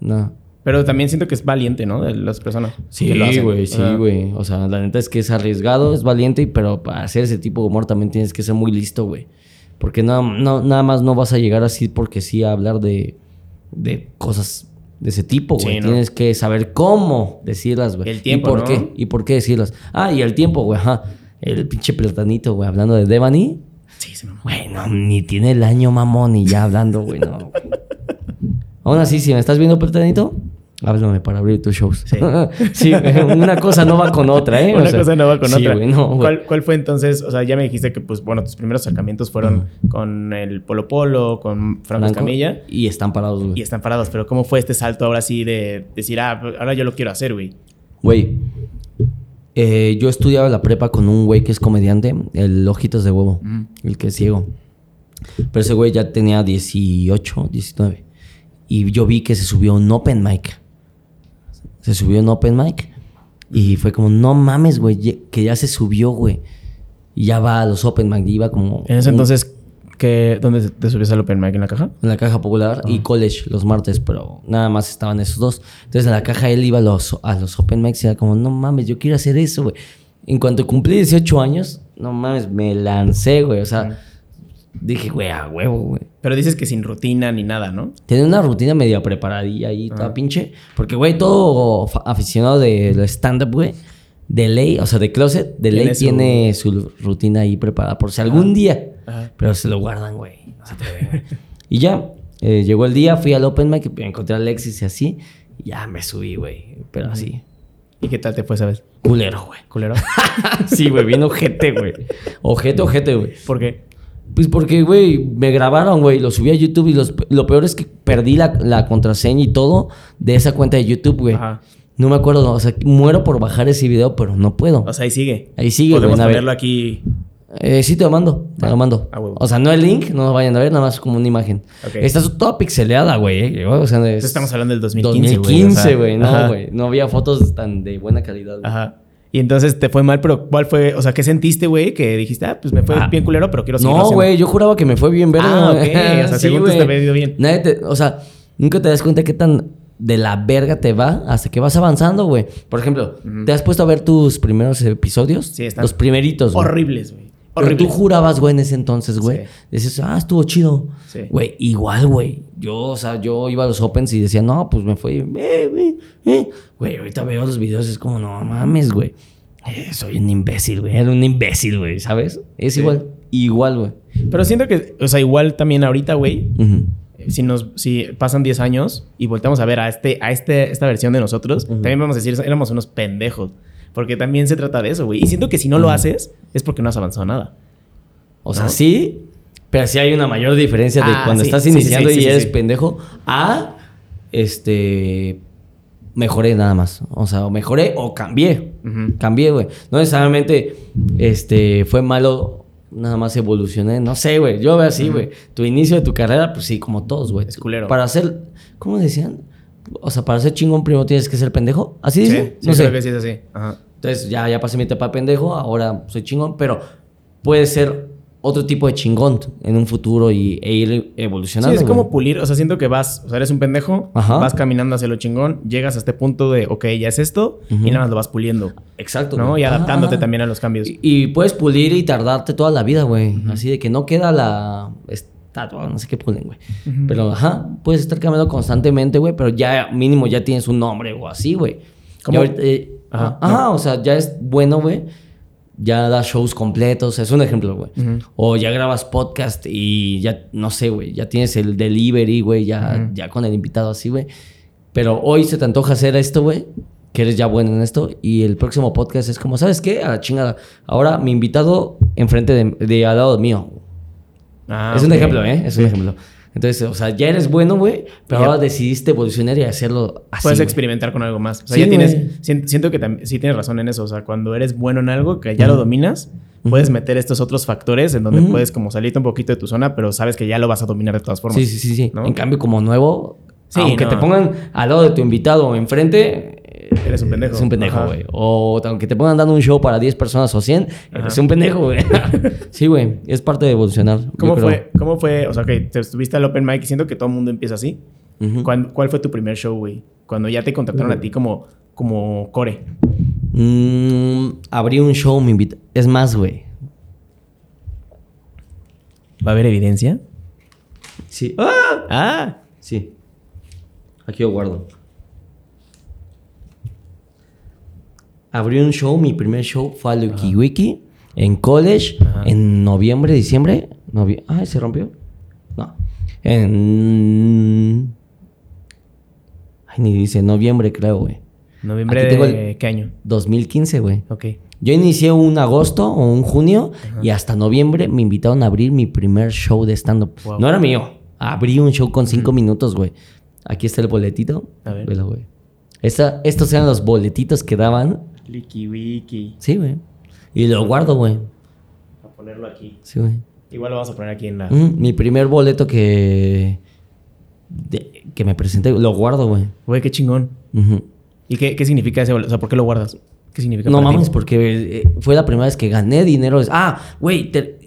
No. Pero también siento que es valiente, ¿no? De las personas. Sí, güey, sí, güey. O sea, la neta es que es arriesgado, es valiente, pero para hacer ese tipo de humor también tienes que ser muy listo, güey. Porque no, no, nada más no vas a llegar así porque sí a hablar de, de cosas de ese tipo, güey. Sí, ¿no? Tienes que saber cómo decirlas, güey. El tiempo, ¿Y por ¿no? qué? ¿Y por qué decirlas? Ah, y el tiempo, güey, ajá. El pinche platanito, güey, hablando de Devani. Sí, sí, mamá. Güey, no, ni tiene el año mamón y ya hablando, güey, no. Aún así, si me estás viendo, platanito, háblame para abrir tus shows. Sí. Sí, una cosa no va con otra, ¿eh? O Una sea, cosa no va con sí, otra. güey, no, güey. ¿Cuál, cuál fue entonces? O sea, ya me dijiste que, pues, bueno, tus primeros acercamientos fueron con el Polo Polo, con Franco Escamilla. Y están parados, güey. Y están parados. Pero ¿cómo fue este salto ahora sí de decir, ah, ahora yo lo quiero hacer, güey? Güey, eh, yo estudiaba la prepa con un güey que es comediante, el Ojitos de Huevo, el que es ciego. Pero ese güey ya tenía 18, 19. Y yo vi que se subió a un open mic. Se subió un open mic. Y fue como, no mames, güey, que ya se subió, güey. Y ya va a los open mic. y Iba como... En ese un- entonces, ¿qué, ¿dónde te subías al Open Mic? ¿En la caja? en la caja popular y college los martes, pero nada más estaban esos dos. Entonces en la caja él iba a los, a los open mics y era como, no mames, yo quiero hacer eso, güey. En cuanto cumplí 18 años, no mames, me lancé, güey. O sea, dije, güey, a huevo, güey. Pero dices que sin rutina ni nada, ¿no? Tenía una rutina media preparadilla ahí, toda pinche. Porque, güey, todo aficionado de stand-up, güey, de ley, o sea, de closet, de ley Tiene su- tiene su rutina ahí preparada por si algún día. Ajá. Pero se lo guardan, güey. No se y ya, eh, llegó el día, fui al Open Mic, encontré a Alexis y así. Y ya me subí, güey. Pero así. ¿Y qué tal te fue esa vez? Culero, güey. ¿Culero? sí, güey, bien ojete, güey. Ojete, ojete, güey. ¿Por qué? Pues porque, güey, me grabaron, güey, lo subí a YouTube y los, lo peor es que perdí la, la contraseña y todo de esa cuenta de YouTube, güey. Ajá. No me acuerdo, o sea, muero por bajar ese video, pero no puedo. O sea, ahí sigue. Ahí sigue. Podemos ver. ponerlo aquí. Eh, sí, te lo mando, te lo mando. a huevo. O sea, no el link, no lo vayan a ver, nada más como una imagen. Ok. Está toda pixeleada, güey. eh, O sea, es- Entonces estamos hablando del 2015, güey, 2015, o sea, güey. No, güey. No había fotos tan de buena calidad. güey. Ajá. Y entonces te fue mal, pero ¿cuál fue? O sea, ¿qué sentiste, güey? Que dijiste, ah, pues me fue Ah. bien culero, pero quiero seguir No, güey, yo juraba que me fue bien verga. Ah, ok. güey. O sea, según tú te había ido bien. Nadie te- o sea, nunca te das cuenta qué tan de la verga te va hasta que vas avanzando, güey. Por ejemplo, ¿te has puesto a ver tus primeros episodios? Sí, están Los primeritos. Horribles, güey. Pero Horribles. tú jurabas, güey, en ese entonces, güey. Sí. Dices, ah, estuvo chido. Sí. Güey, igual, güey. Yo, o sea, yo iba a los opens y decía, no, pues me fue, eh, güey, eh. Güey, ahorita veo los videos y es como, no mames, güey. Eh, soy un imbécil, güey. Era un imbécil, güey, ¿sabes? Es Sí. igual, igual, güey. Pero siento que, o sea, igual también ahorita, güey, Ujú. si nos si pasan 10 años y volteamos a ver a este a este esta versión de nosotros, también vamos a decir éramos unos pendejos, porque también se trata de eso, güey. Y siento que si no lo haces es porque no has avanzado nada. O sea, ¿No? sí, pero sí hay una mayor diferencia de Ah, cuando sí, estás sí, sí, iniciando sí, y eres pendejo a este mejoré nada más. O sea, o mejoré o cambié. Cambié, güey. No necesariamente este fue malo, nada más evolucioné. No sé, güey. Yo veo así, güey. Tu inicio de tu carrera, pues sí, como todos, güey. Es culero. Para ser, ¿cómo decían? O sea, para ser chingón primero tienes que ser pendejo. ¿Así Sí, dice? sí, no sé. creo que sí es así. Ajá. Entonces ya, ya pasé mi etapa de pendejo, ahora soy chingón, pero puede ser otro tipo de chingón en un futuro y, e ir evolucionando. Sí, es güey. como pulir, o sea, siento que vas, o sea, eres un pendejo, Ajá. vas caminando hacia lo chingón, llegas a este punto de, ok, ya es esto, y nada más lo vas puliendo, Exacto. ¿no? güey. Y adaptándote Ajá. también a los cambios. Y, y puedes pulir y tardarte toda la vida, güey. Así de que no queda la estatua, no sé qué pulen, güey. Pero, ajá, puedes estar cambiando constantemente, güey, pero ya mínimo ya tienes un nombre o así, güey. Ahorita, eh, Ajá, ajá, o sea, ya es bueno, güey. Ya das shows completos, es un ejemplo, güey. O ya grabas podcast y ya, no sé, güey, ya tienes el delivery, güey, ya, ya con el invitado así, güey. Pero hoy se te antoja hacer esto, güey, que eres ya bueno en esto, y el próximo podcast es como, ¿sabes qué? A la chingada. Ahora mi invitado enfrente de, de al lado mío. Ah, es un ejemplo, ¿eh? Es un ejemplo. Entonces, o sea, ya eres bueno, güey, pero ahora decidiste evolucionar y hacerlo así. Puedes experimentar con algo más. O sea, Sí, ya tienes. Siento que sí tienes razón en eso. O sea, cuando eres bueno en algo que ya lo dominas, puedes meter estos otros factores en donde puedes como salirte un poquito de tu zona, pero sabes que ya lo vas a dominar de todas formas. Sí, sí, sí, sí. ¿no? En cambio, como nuevo, Sí, aunque no. te pongan al lado de tu invitado enfrente, eh, Eres un pendejo. Es un pendejo, güey. O aunque te pongan dando un show para 10 personas o 100, eres un pendejo, güey. sí, güey. Es parte de evolucionar. ¿Cómo fue, ¿Cómo fue? O sea, que te estuviste al open mic y siento que todo el mundo empieza así. Ujú. ¿Cuál, cuál fue tu primer show, güey? Cuando ya te contrataron a ti como, como core. Mm, abrí un show, me invita. Es más, güey. ¿Va a haber evidencia? Sí. ¡Ah! Ah, Sí. Aquí lo guardo. Abrí un show, mi primer show fue a Lucky Wiki en college Ajá. en noviembre, diciembre. Novie- Ay, ¿se rompió? No. En. Ay, ni dice noviembre, creo, güey. noviembre Aquí de tengo el- qué año. 2015, güey. Ok. Yo inicié un agosto o un junio y hasta noviembre me invitaron a abrir mi primer show de stand-up. Wow. No era mío. Abrí un show con cinco minutos, güey. Aquí está el boletito. A ver. Velo, güey. Estos eran los boletitos que daban. Licky Wiki. Sí, güey. Y lo guardo, güey. A ponerlo aquí. Sí, güey. Igual lo vamos a poner aquí en la. Mm, mi primer boleto que... de- que me presenté, lo guardo, güey. Güey, qué chingón. ¿Y qué, qué significa ese boleto? O sea, ¿por qué lo guardas? ¿Qué significa No para ti? mames, porque eh, fue la primera vez que gané dinero. Ah, güey, te-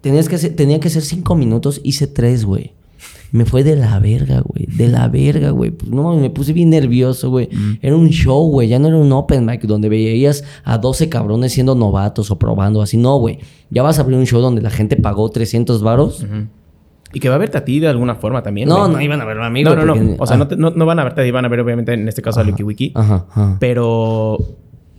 tenías que hacer, tenía que hacer cinco minutos, hice tres, güey. Me fue de la verga, güey. De la verga, güey. No mames, me puse bien nervioso, güey. Era un show, güey. Ya no era un open mic donde veías a 12 cabrones siendo novatos o probando así. No, güey. Ya vas a abrir un show donde la gente pagó 300 varos. Y que va a verte a ti de alguna forma también. No, güey. no iban a verlo a mí, No, no, no. porque- O sea, ah. no, te- no, no van a verte van a ver obviamente en este caso a Lucky Wiki. Ajá, ajá. Pero,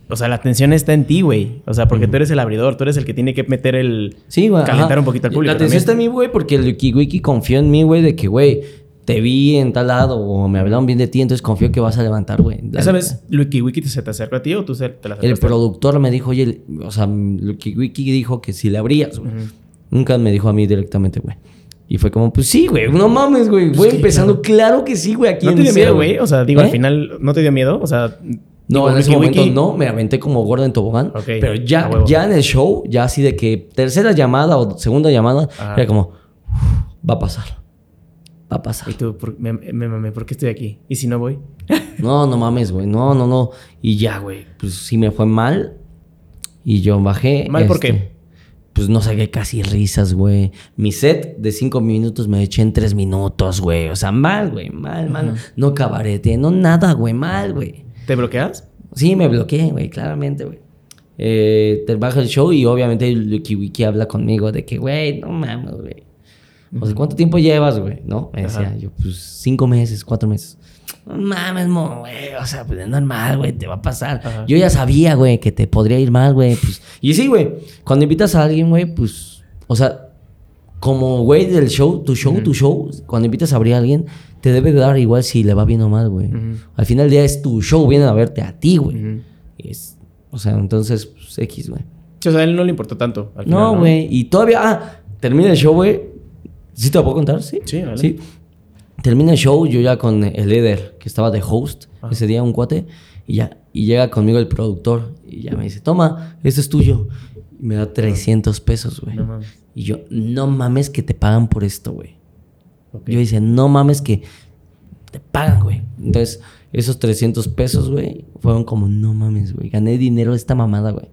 o sea, la atención está en ti, güey. O sea, porque tú eres el abridor, tú eres el que tiene que meter el... Sí, güey. Calentar ajá. un poquito al público La atención está en mí, güey, porque el Wiki confió en mí, güey, de que, güey, te vi en tal lado o me hablaron bien de ti, entonces confío que vas a levantar, güey. ¿Esa vez Wiki se te acercó a ti o tú se- te la El productor me dijo, oye, o sea, Wiki Wiki dijo que si le abrías, güey. Nunca me dijo a mí directamente, güey. Y fue como, pues sí, güey, no mames, güey. Voy sí, empezando, claro. que sí, güey, aquí ¿No en te dio miedo, güey? O sea, digo, ¿Eh? al final, ¿no te dio miedo? O sea... No, digo, en ese momento no, me aventé como gordo en tobogán. Pero ya, ya en el show, ya así de que tercera llamada o segunda llamada, Ajá. era como, "Uf, va a pasar. Va a pasar. Y tú, por, me, me mamé, ¿por qué estoy aquí? ¿Y si no voy? No, no mames, güey. No, no, no. Y ya, güey. Pues sí me fue mal. Y yo bajé. ¿Mal por este, qué? Pues no saqué casi risas, güey. Mi set de cinco minutos me eché en tres minutos, güey. O sea, mal, güey. Mal, mal. No cabarete, no nada, güey. Mal, güey. ¿Te bloqueas? Sí, me bloqueé, güey. Claramente, güey. Eh, te baja el show y obviamente Lucky Wiki habla conmigo de que, güey, no mames, güey. O sea, ¿cuánto tiempo llevas, güey? ¿No? Me decía Ajá. yo, pues cinco meses, cuatro meses. No mames, mo, güey. O sea, pues es normal, güey, te va a pasar. Ajá. Yo ya sabía, güey, que te podría ir mal, güey. Pues. Y sí, güey, cuando invitas a alguien, güey, pues, o sea, como güey del show, tu show, tu show, cuando invitas a abrir a alguien, te debe de dar igual si le va bien o mal, güey. Al final del día es tu show, vienen a verte a ti, güey. Es- o sea, entonces, pues, X, güey. O sea, a él no le importó tanto. al final, No, güey. Y todavía, ah, termina el show, güey. ¿Sí te lo puedo contar? Sí. Sí, dale. Sí. Termina el show, yo ya con el líder, que estaba de host Ah. ese día, un cuate, y ya, y llega conmigo el productor, y ya me dice, toma, esto es tuyo. Y me da 300 pesos, güey. No mames. Y yo, no mames que te pagan por esto, güey. Yo dice, no mames que te pagan, güey. Entonces, Esos 300 pesos, güey, fueron como, no mames, güey. Gané dinero de esta mamada, güey.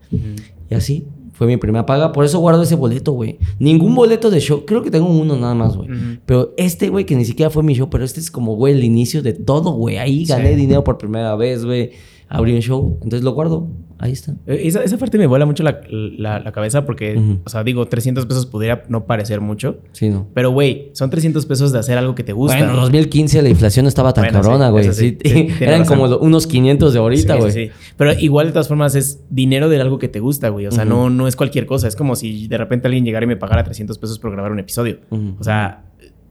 Y así fue mi primera paga. Por eso guardo ese boleto, güey. Ningún boleto de show. Creo que tengo uno nada más, güey. Pero este, güey, que ni siquiera fue mi show, pero este es como, güey, el inicio de todo, güey. Ahí gané Sí. dinero por primera vez, güey. Abrí un show. Entonces lo guardo. Ahí está. Eh, Esa, esa parte me vuela mucho la, la- la cabeza porque, o sea, digo, 300 pesos pudiera no parecer mucho. Sí, no. Pero, güey, son 300 pesos de hacer algo que te gusta. Bueno, 2015 la inflación estaba tan Bueno, sí, cabrona, güey. sí, eran razón. como unos 500 de ahorita, güey. sí, sí. Pero igual, de todas formas, es dinero de algo que te gusta, güey. O sea, no, no es cualquier cosa. Es como si de repente alguien llegara y me pagara 300 pesos por grabar un episodio. O sea,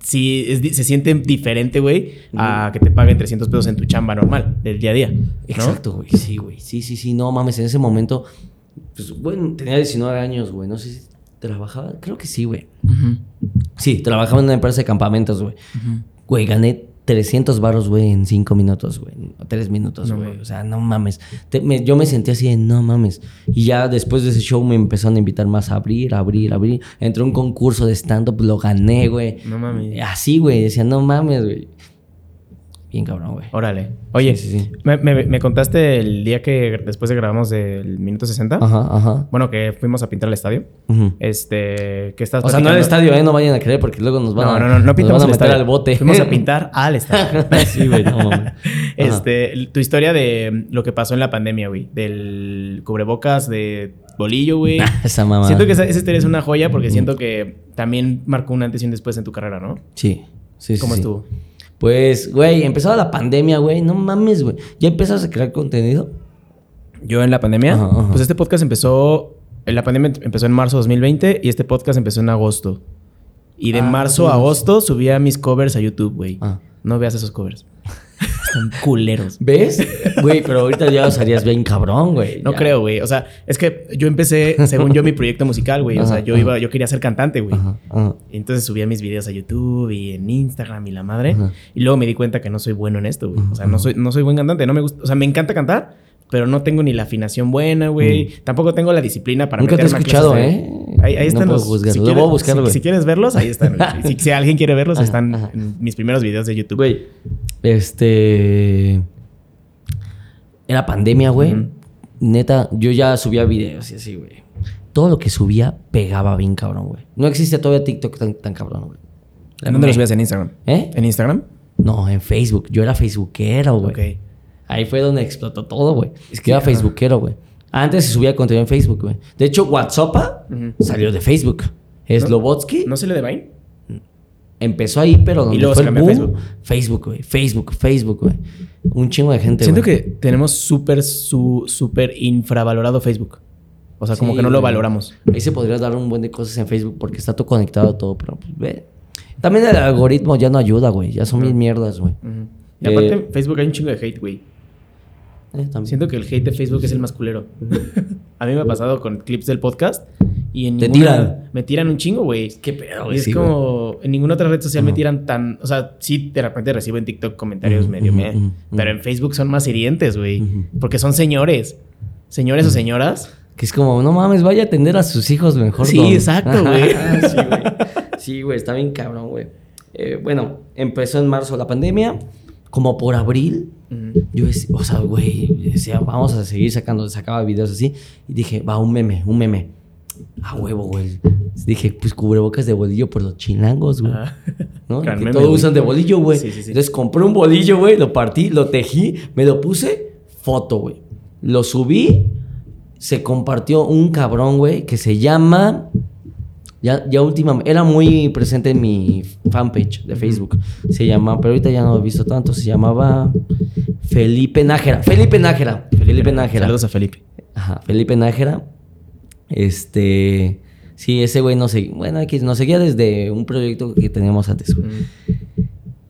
sí, es di- se siente diferente, güey, a que te paguen 300 pesos en tu chamba normal, del día a día. ¿no? Exacto, güey. Sí, güey. Sí, sí, sí. No mames, en ese momento. Pues, bueno, tenía 19 años, güey. No sé si trabajaba. Creo que sí, güey. Sí, trabajaba en una empresa de campamentos, güey. Güey, gané 300 baros, güey, en 5 minutos, güey. O 3 minutos, güey. o sea, no mames. Te- me- yo me sentí así de no mames. Y ya después de ese show me empezaron a invitar más a abrir, a abrir, a abrir. Entré a un concurso de stand-up, lo gané, güey. No mames. Así, güey. Decía, no mames, güey. Bien cabrón, güey. Órale. Oye, Sí, sí, sí. Me, me- me contaste el día que después de grabamos del minuto 60. Ajá, ajá. Bueno, que fuimos a pintar el estadio. Ujú. Este, que estás O sea, no el platicando- estadio, ¿eh? No vayan a creer porque luego nos van No, a... no, no, no pintamos el estadio. al bote. Fuimos a pintar al estadio. sí, güey, no mames. Este, tu historia de lo que pasó en la pandemia, güey. Del cubrebocas de bolillo, güey. Esa mamá. Siento que esa, esa historia es una joya porque siento que también marcó un antes y un después en tu carrera, ¿no? Sí, sí, sí. ¿Cómo sí. estuvo? Pues, güey, empezaba la pandemia, güey. No mames, güey. ¿Ya empezaste a crear contenido? Yo en la pandemia, Ajá, ajá. pues este podcast empezó, la pandemia empezó en marzo de 2020 y este podcast empezó en agosto. Y de Ah, marzo a agosto subía mis covers a YouTube, güey. Ah. No veas esos covers. Están culeros. ¿Ves? Güey, pero ahorita ya salías bien cabrón, güey. No Ya. creo, güey. O sea, es que yo empecé, según yo, mi proyecto musical, güey. O sea, yo iba, yo quería ser cantante, güey. Entonces subía mis videos a YouTube y en Instagram y la madre. Ajá. Y luego me di cuenta que no soy bueno en esto, güey. O sea, no soy, no soy buen cantante. No me gusta. O sea, me encanta cantar, pero no tengo ni la afinación buena, güey. Tampoco tengo la disciplina para Mm. Nunca te he escuchado, de- ¿eh? Ahí, ahí No están puedo los. Lo quieres- voy a buscar, si- si, quieres verlos, ahí están. si, si alguien quiere verlos, Ajá, están ajá. en mis primeros videos de YouTube. Güey, este... Era pandemia, güey. Neta, yo ya subía videos y así, güey. Todo lo que subía pegaba bien cabrón, güey. No existe todavía TikTok tan, tan cabrón, güey. ¿En dónde lo subías? ¿En Instagram? ¿Eh? ¿En Instagram? No, en Facebook. Yo era facebookero, güey. Ok. Ahí fue donde explotó todo, güey. Es que, era facebookero, güey. Antes se subía contenido en Facebook, güey. De hecho, WhatsApp salió de Facebook. Slobotsky ¿No se le de Vine? empezó ahí, pero donde luego fue se el boom, Facebook, güey. Facebook, Facebook, güey. Un chingo de gente, Siento que tenemos súper, su- súper infravalorado Facebook. O sea, como que no lo valoramos. Ahí se podría dar un buen de cosas en Facebook porque está todo conectado todo, pero pues ve. También el algoritmo ya no ayuda, güey. Ya son mil mierdas, güey. Y Eh, aparte, en Facebook hay un chingo de hate, güey. Eh. Siento que el hate de Facebook es el más culero. A mí me ha pasado con clips del podcast y en Te ninguna- tiran. Me tiran un chingo, güey. Qué pedo, güey. es sí, como... En ninguna otra red social me tiran tan... O sea, sí, de repente recibo en TikTok comentarios medio ujú, Pero en Facebook son más hirientes, güey. Porque son señores. Señores o señoras. Que es como, no mames, vaya a atender a sus hijos mejor. Sí, don. exacto, güey. sí, güey. Sí, güey, está bien cabrón, güey. Eh, bueno, empezó en marzo la pandemia. Como por abril, yo decía, o sea, güey, decía, vamos a seguir sacando, sacaba videos así. Y dije, va, un meme, un meme. A huevo, güey. Dije, pues cubrebocas de bolillo por los chilangos, güey. Ah. ¿no? Que todos güey. usan de bolillo, güey. Sí, sí, sí. Entonces compré un bolillo, güey, lo partí, lo tejí, me lo puse, foto, güey. Lo subí, se compartió un cabrón, güey, que se llama... Ya, ya última, era muy presente en mi fanpage de Facebook. Se llama, pero ahorita ya no lo he visto tanto. Se llamaba Felipe Nájera. Felipe Nájera. Felipe Nájera. Saludos a Felipe. Ajá, Felipe Nájera. Este. Sí, ese güey nos seguía. Bueno, aquí nos seguía desde un proyecto que teníamos antes, güey.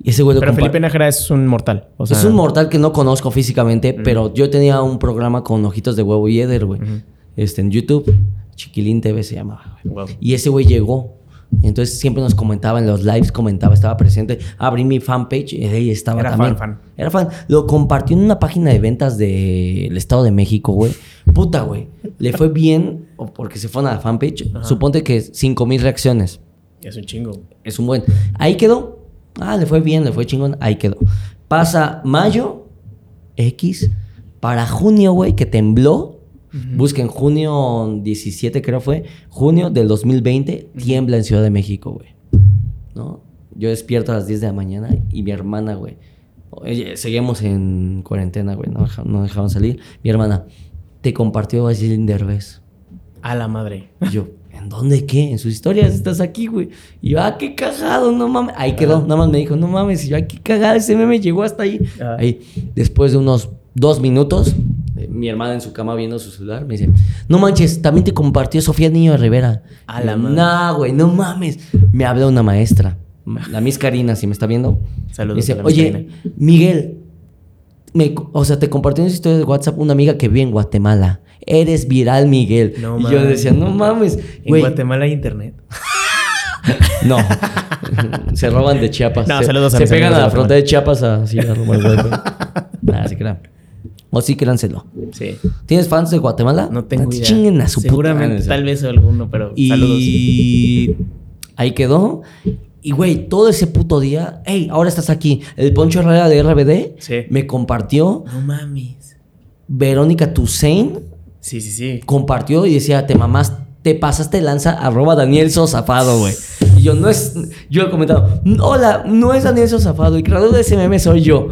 Y ese güey lo Pero Felipe Nájera es un mortal. O sea, es un mortal que no conozco físicamente, pero yo tenía un programa con ojitos de huevo y Eder, güey. Este, en YouTube. Chiquilín TV se llamaba. Wow. Y ese güey llegó. Entonces siempre nos comentaba en los lives, comentaba, estaba presente. Abrí mi fanpage y ahí estaba Era también. fan, fan. Era fan. Lo compartió en una página de ventas del Estado de México, güey. Puta, güey. Le fue bien porque se fueron a la fanpage. Suponte que 5 mil reacciones. Es un chingo. Es un buen. Ahí quedó. Ah, le fue bien, le fue chingón. Ahí quedó. Pasa mayo X. Para junio, güey, que tembló. Busquen junio 17, creo fue. Junio del 2020, tiembla en Ciudad de México, güey. ¿No? Yo despierto a las 10 de la mañana y mi hermana, güey. Seguimos en cuarentena, güey. No, no dejaban salir. Mi hermana, te compartió Basilín Derbez. A la madre. Y yo, ¿en dónde qué? En sus historias estás aquí, güey. Y yo, ah, qué cagado, no mames. Ahí quedó, nada más me dijo, no mames. Y yo, ah, qué cagado, ese meme llegó hasta ahí. Ahí, después de unos dos minutos, mi hermana en su cama viendo su celular me dice, no manches, también te compartió Sofía Niño de Rivera. A la. Nah, güey, no mames. Me habla una maestra, la Miss Karina, si me está viendo. Saludos Me dice, a la oye, Karina". Miguel, me- o sea, te compartió una historia de WhatsApp una amiga que vive en Guatemala. Eres viral, Miguel. No y yo decía, no mames. En Guatemala hay internet. no. se roban de Chiapas. No, se, saludos a Se pegan a la frontera de Chiapas así a robar. Nada, se crean. O sí, créanselo. Sí. ¿Tienes fans de Guatemala? No tengo Ah, idea. Chinguen a su Seguramente, tal vez alguno, pero Y saludos. ahí quedó. Y güey, todo ese puto día, hey, ahora estás aquí. El Poncho Herrera de RBD Sí. me compartió. No mames. Verónica Toussaint Sí, sí, sí. compartió y decía, te mamás, te pasaste lanza, arroba Daniel Sosafado, güey. Y yo no es, yo he comentado, hola, no es Daniel Sosafado, el creador de ese meme soy yo.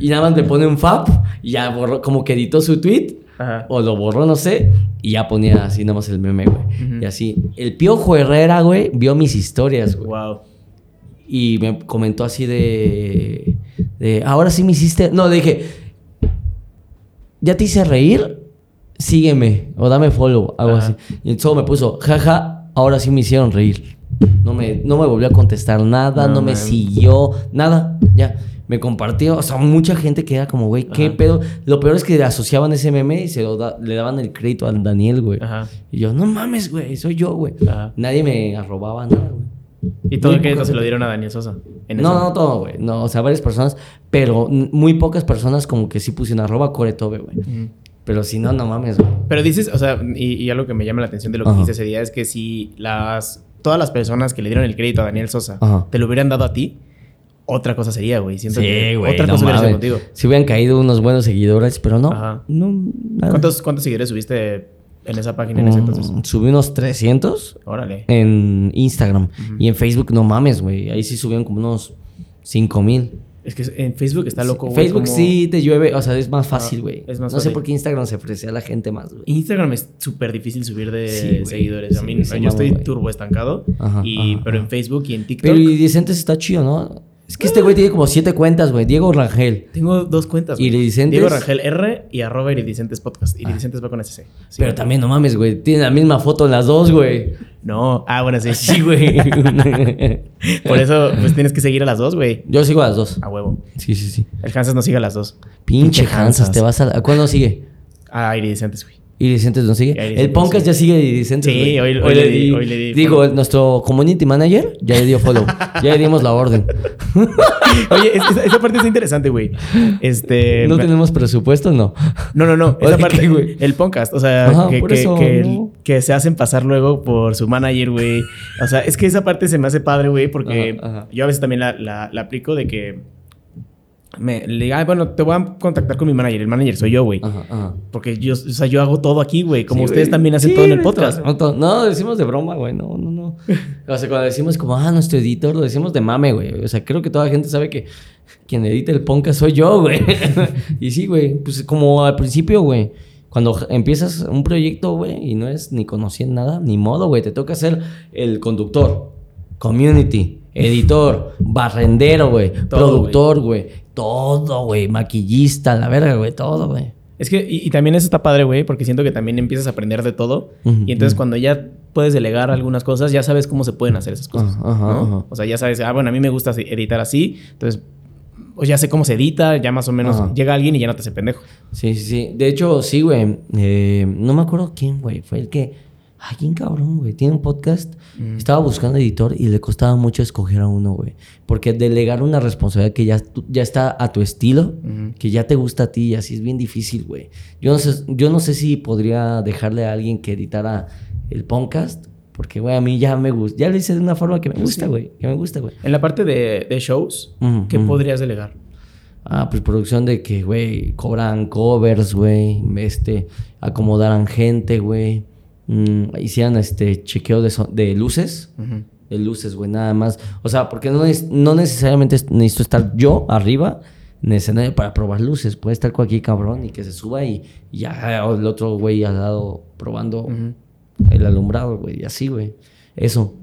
Y nada más le pone un fab y ya borró, como que editó su tweet. Ajá. O lo borró, no sé. Y ya ponía así nada más el meme, güey. Y así. El Piojo Herrera, güey, vio mis historias, güey. Wow. Y me comentó así de, de. Ahora sí me hiciste. No, le dije. Ya te hice reír. Sígueme. O dame follow. Algo Ajá. así. Y entonces me puso. Jaja. Ahora sí me hicieron reír. No me, no me volvió a contestar nada. No No, me siguió. Nada. Ya. Me compartió. O sea, mucha gente que era como, güey, ¿qué Ajá. pedo? Lo peor es que asociaban ese meme y se lo da- le daban el crédito al Daniel, güey. Ajá. Y yo, no mames, güey. Soy yo, güey. Ajá. Nadie me arrobaba nada, güey. Y todo Muy el crédito se lo dieron a Daniel Sosa. en No, eso. no todo, güey. No, o sea, varias personas, pero muy pocas personas como que sí pusieron arroba coretobe, güey. Pero si no, no mames, güey. Pero dices, o sea, y, y algo que me llama la atención de lo que dijiste ese día es que si las todas las personas que le dieron el crédito a Daniel Sosa te lo hubieran dado a ti, otra cosa sería, güey. Siento que güey. otra no cosa hubiera contigo. Si hubieran caído unos buenos seguidores, pero no. Ajá. No, nada. ¿Cuántos, ¿Cuántos seguidores subiste en esa página en ese entonces? Mm, subí unos 300 Órale. en Instagram. Y en Facebook, no mames, güey. Ahí sí subieron como unos 5 mil. Es que en Facebook está loco, güey. Facebook como- sí te llueve, o sea, es más fácil, güey. es más no sé fácil. por qué Instagram se ofrece a la gente más, güey. Instagram es súper difícil subir de Sí, güey. seguidores. A Sí, mí, sí, yo estoy güey. turbo estancado. Ajá, y, ajá, pero en Facebook y en TikTok. Pero Iridicentes está chido, ¿no? Es que este güey tiene como siete cuentas, güey. Diego Rangel. Tengo dos cuentas. güey. Iridicentes. Diego Rangel R y arroba Iridicentes Podcast. Iridicentes va con SC. Sí, Pero güey. también, no mames, güey. Tiene la misma foto en las dos, güey. No. Ah, bueno, sí. Sí, güey. Por eso, pues tienes que seguir a las dos, güey. Yo sigo a las dos. A huevo. Sí, sí, sí. El Hansas no sigue a las dos. Pinche Hansas, te vas a... ¿A cuándo sigue? Ah, Iridicentes, güey. Iridicentes no sigue. El podcast ya sigue Iridicentes. Sí, hoy- hoy le di- hoy le di Digo, follow. nuestro community manager ya le dio follow. ya le dimos la orden. Oye, es- esa, esa parte es interesante, güey. Este. ¿No tenemos presupuesto? No. No, no, no. Esa parte, ¿qué, güey? el podcast. O sea, Ajá, que, que- eso, que, no. que se hacen pasar luego por su manager, güey. O sea, es que esa parte se me hace padre, güey, porque Ajá, ajá. yo a veces también la, la- la aplico de que me le diga, "Ay, bueno, te voy a contactar con mi manager. El manager soy yo, güey. Ajá, ajá. Porque yo, o sea, yo hago todo aquí, güey. Como Sí, ustedes güey. también hacen Sí, todo en el podcast. todo-. No, decimos de broma, güey. No, no, no. O sea, cuando decimos como, ah, nuestro editor, lo decimos de mame, güey. O sea, creo que toda la gente sabe que quien edita el podcast soy yo, güey. y sí, güey. Pues como al principio, güey. Cuando empiezas un proyecto, güey, y no es ni conociendo nada, ni modo, güey. Te toca ser el conductor, community, editor, barrendero, güey, productor, güey. Todo, güey. Maquillista, la verga, güey. Todo, güey. Es que, y, y también eso está padre, güey, porque siento que también empiezas a aprender de todo. Y entonces cuando ya puedes delegar algunas cosas, ya sabes cómo se pueden hacer esas cosas. O sea, ya sabes, ah, bueno, a mí me gusta editar así. Entonces, pues ya sé cómo se edita, ya más o menos Ajá. llega alguien y ya no te hace pendejo. Sí, sí, sí. De hecho, sí, güey. Eh, no me acuerdo quién, güey. Fue el que. Ay, quién cabrón, güey. Tiene un podcast. Mm. Estaba buscando editor y le costaba mucho escoger a uno, güey. Porque delegar una responsabilidad que ya, ya está a tu estilo, que ya te gusta a ti, y así es bien difícil, güey. Yo no sé, yo no sé si podría dejarle a alguien que editara el podcast. Porque, güey, a mí ya me gusta. Ya lo hice de una forma que me gusta, güey. Que me gusta, güey. En la parte de, de shows, ¿qué podrías delegar? Ah, pues producción de que, güey, cobran covers, güey, este, acomodaran gente, güey. Mm, hicieran este chequeo de, so- de luces. De luces, güey, nada más. O sea, porque no, neces- no necesariamente es- necesito estar yo arriba en el escenario para probar luces. Puede estar cualquier cabrón y que se suba y, y ya el otro güey al lado probando el alumbrado, güey, y así, güey. Eso.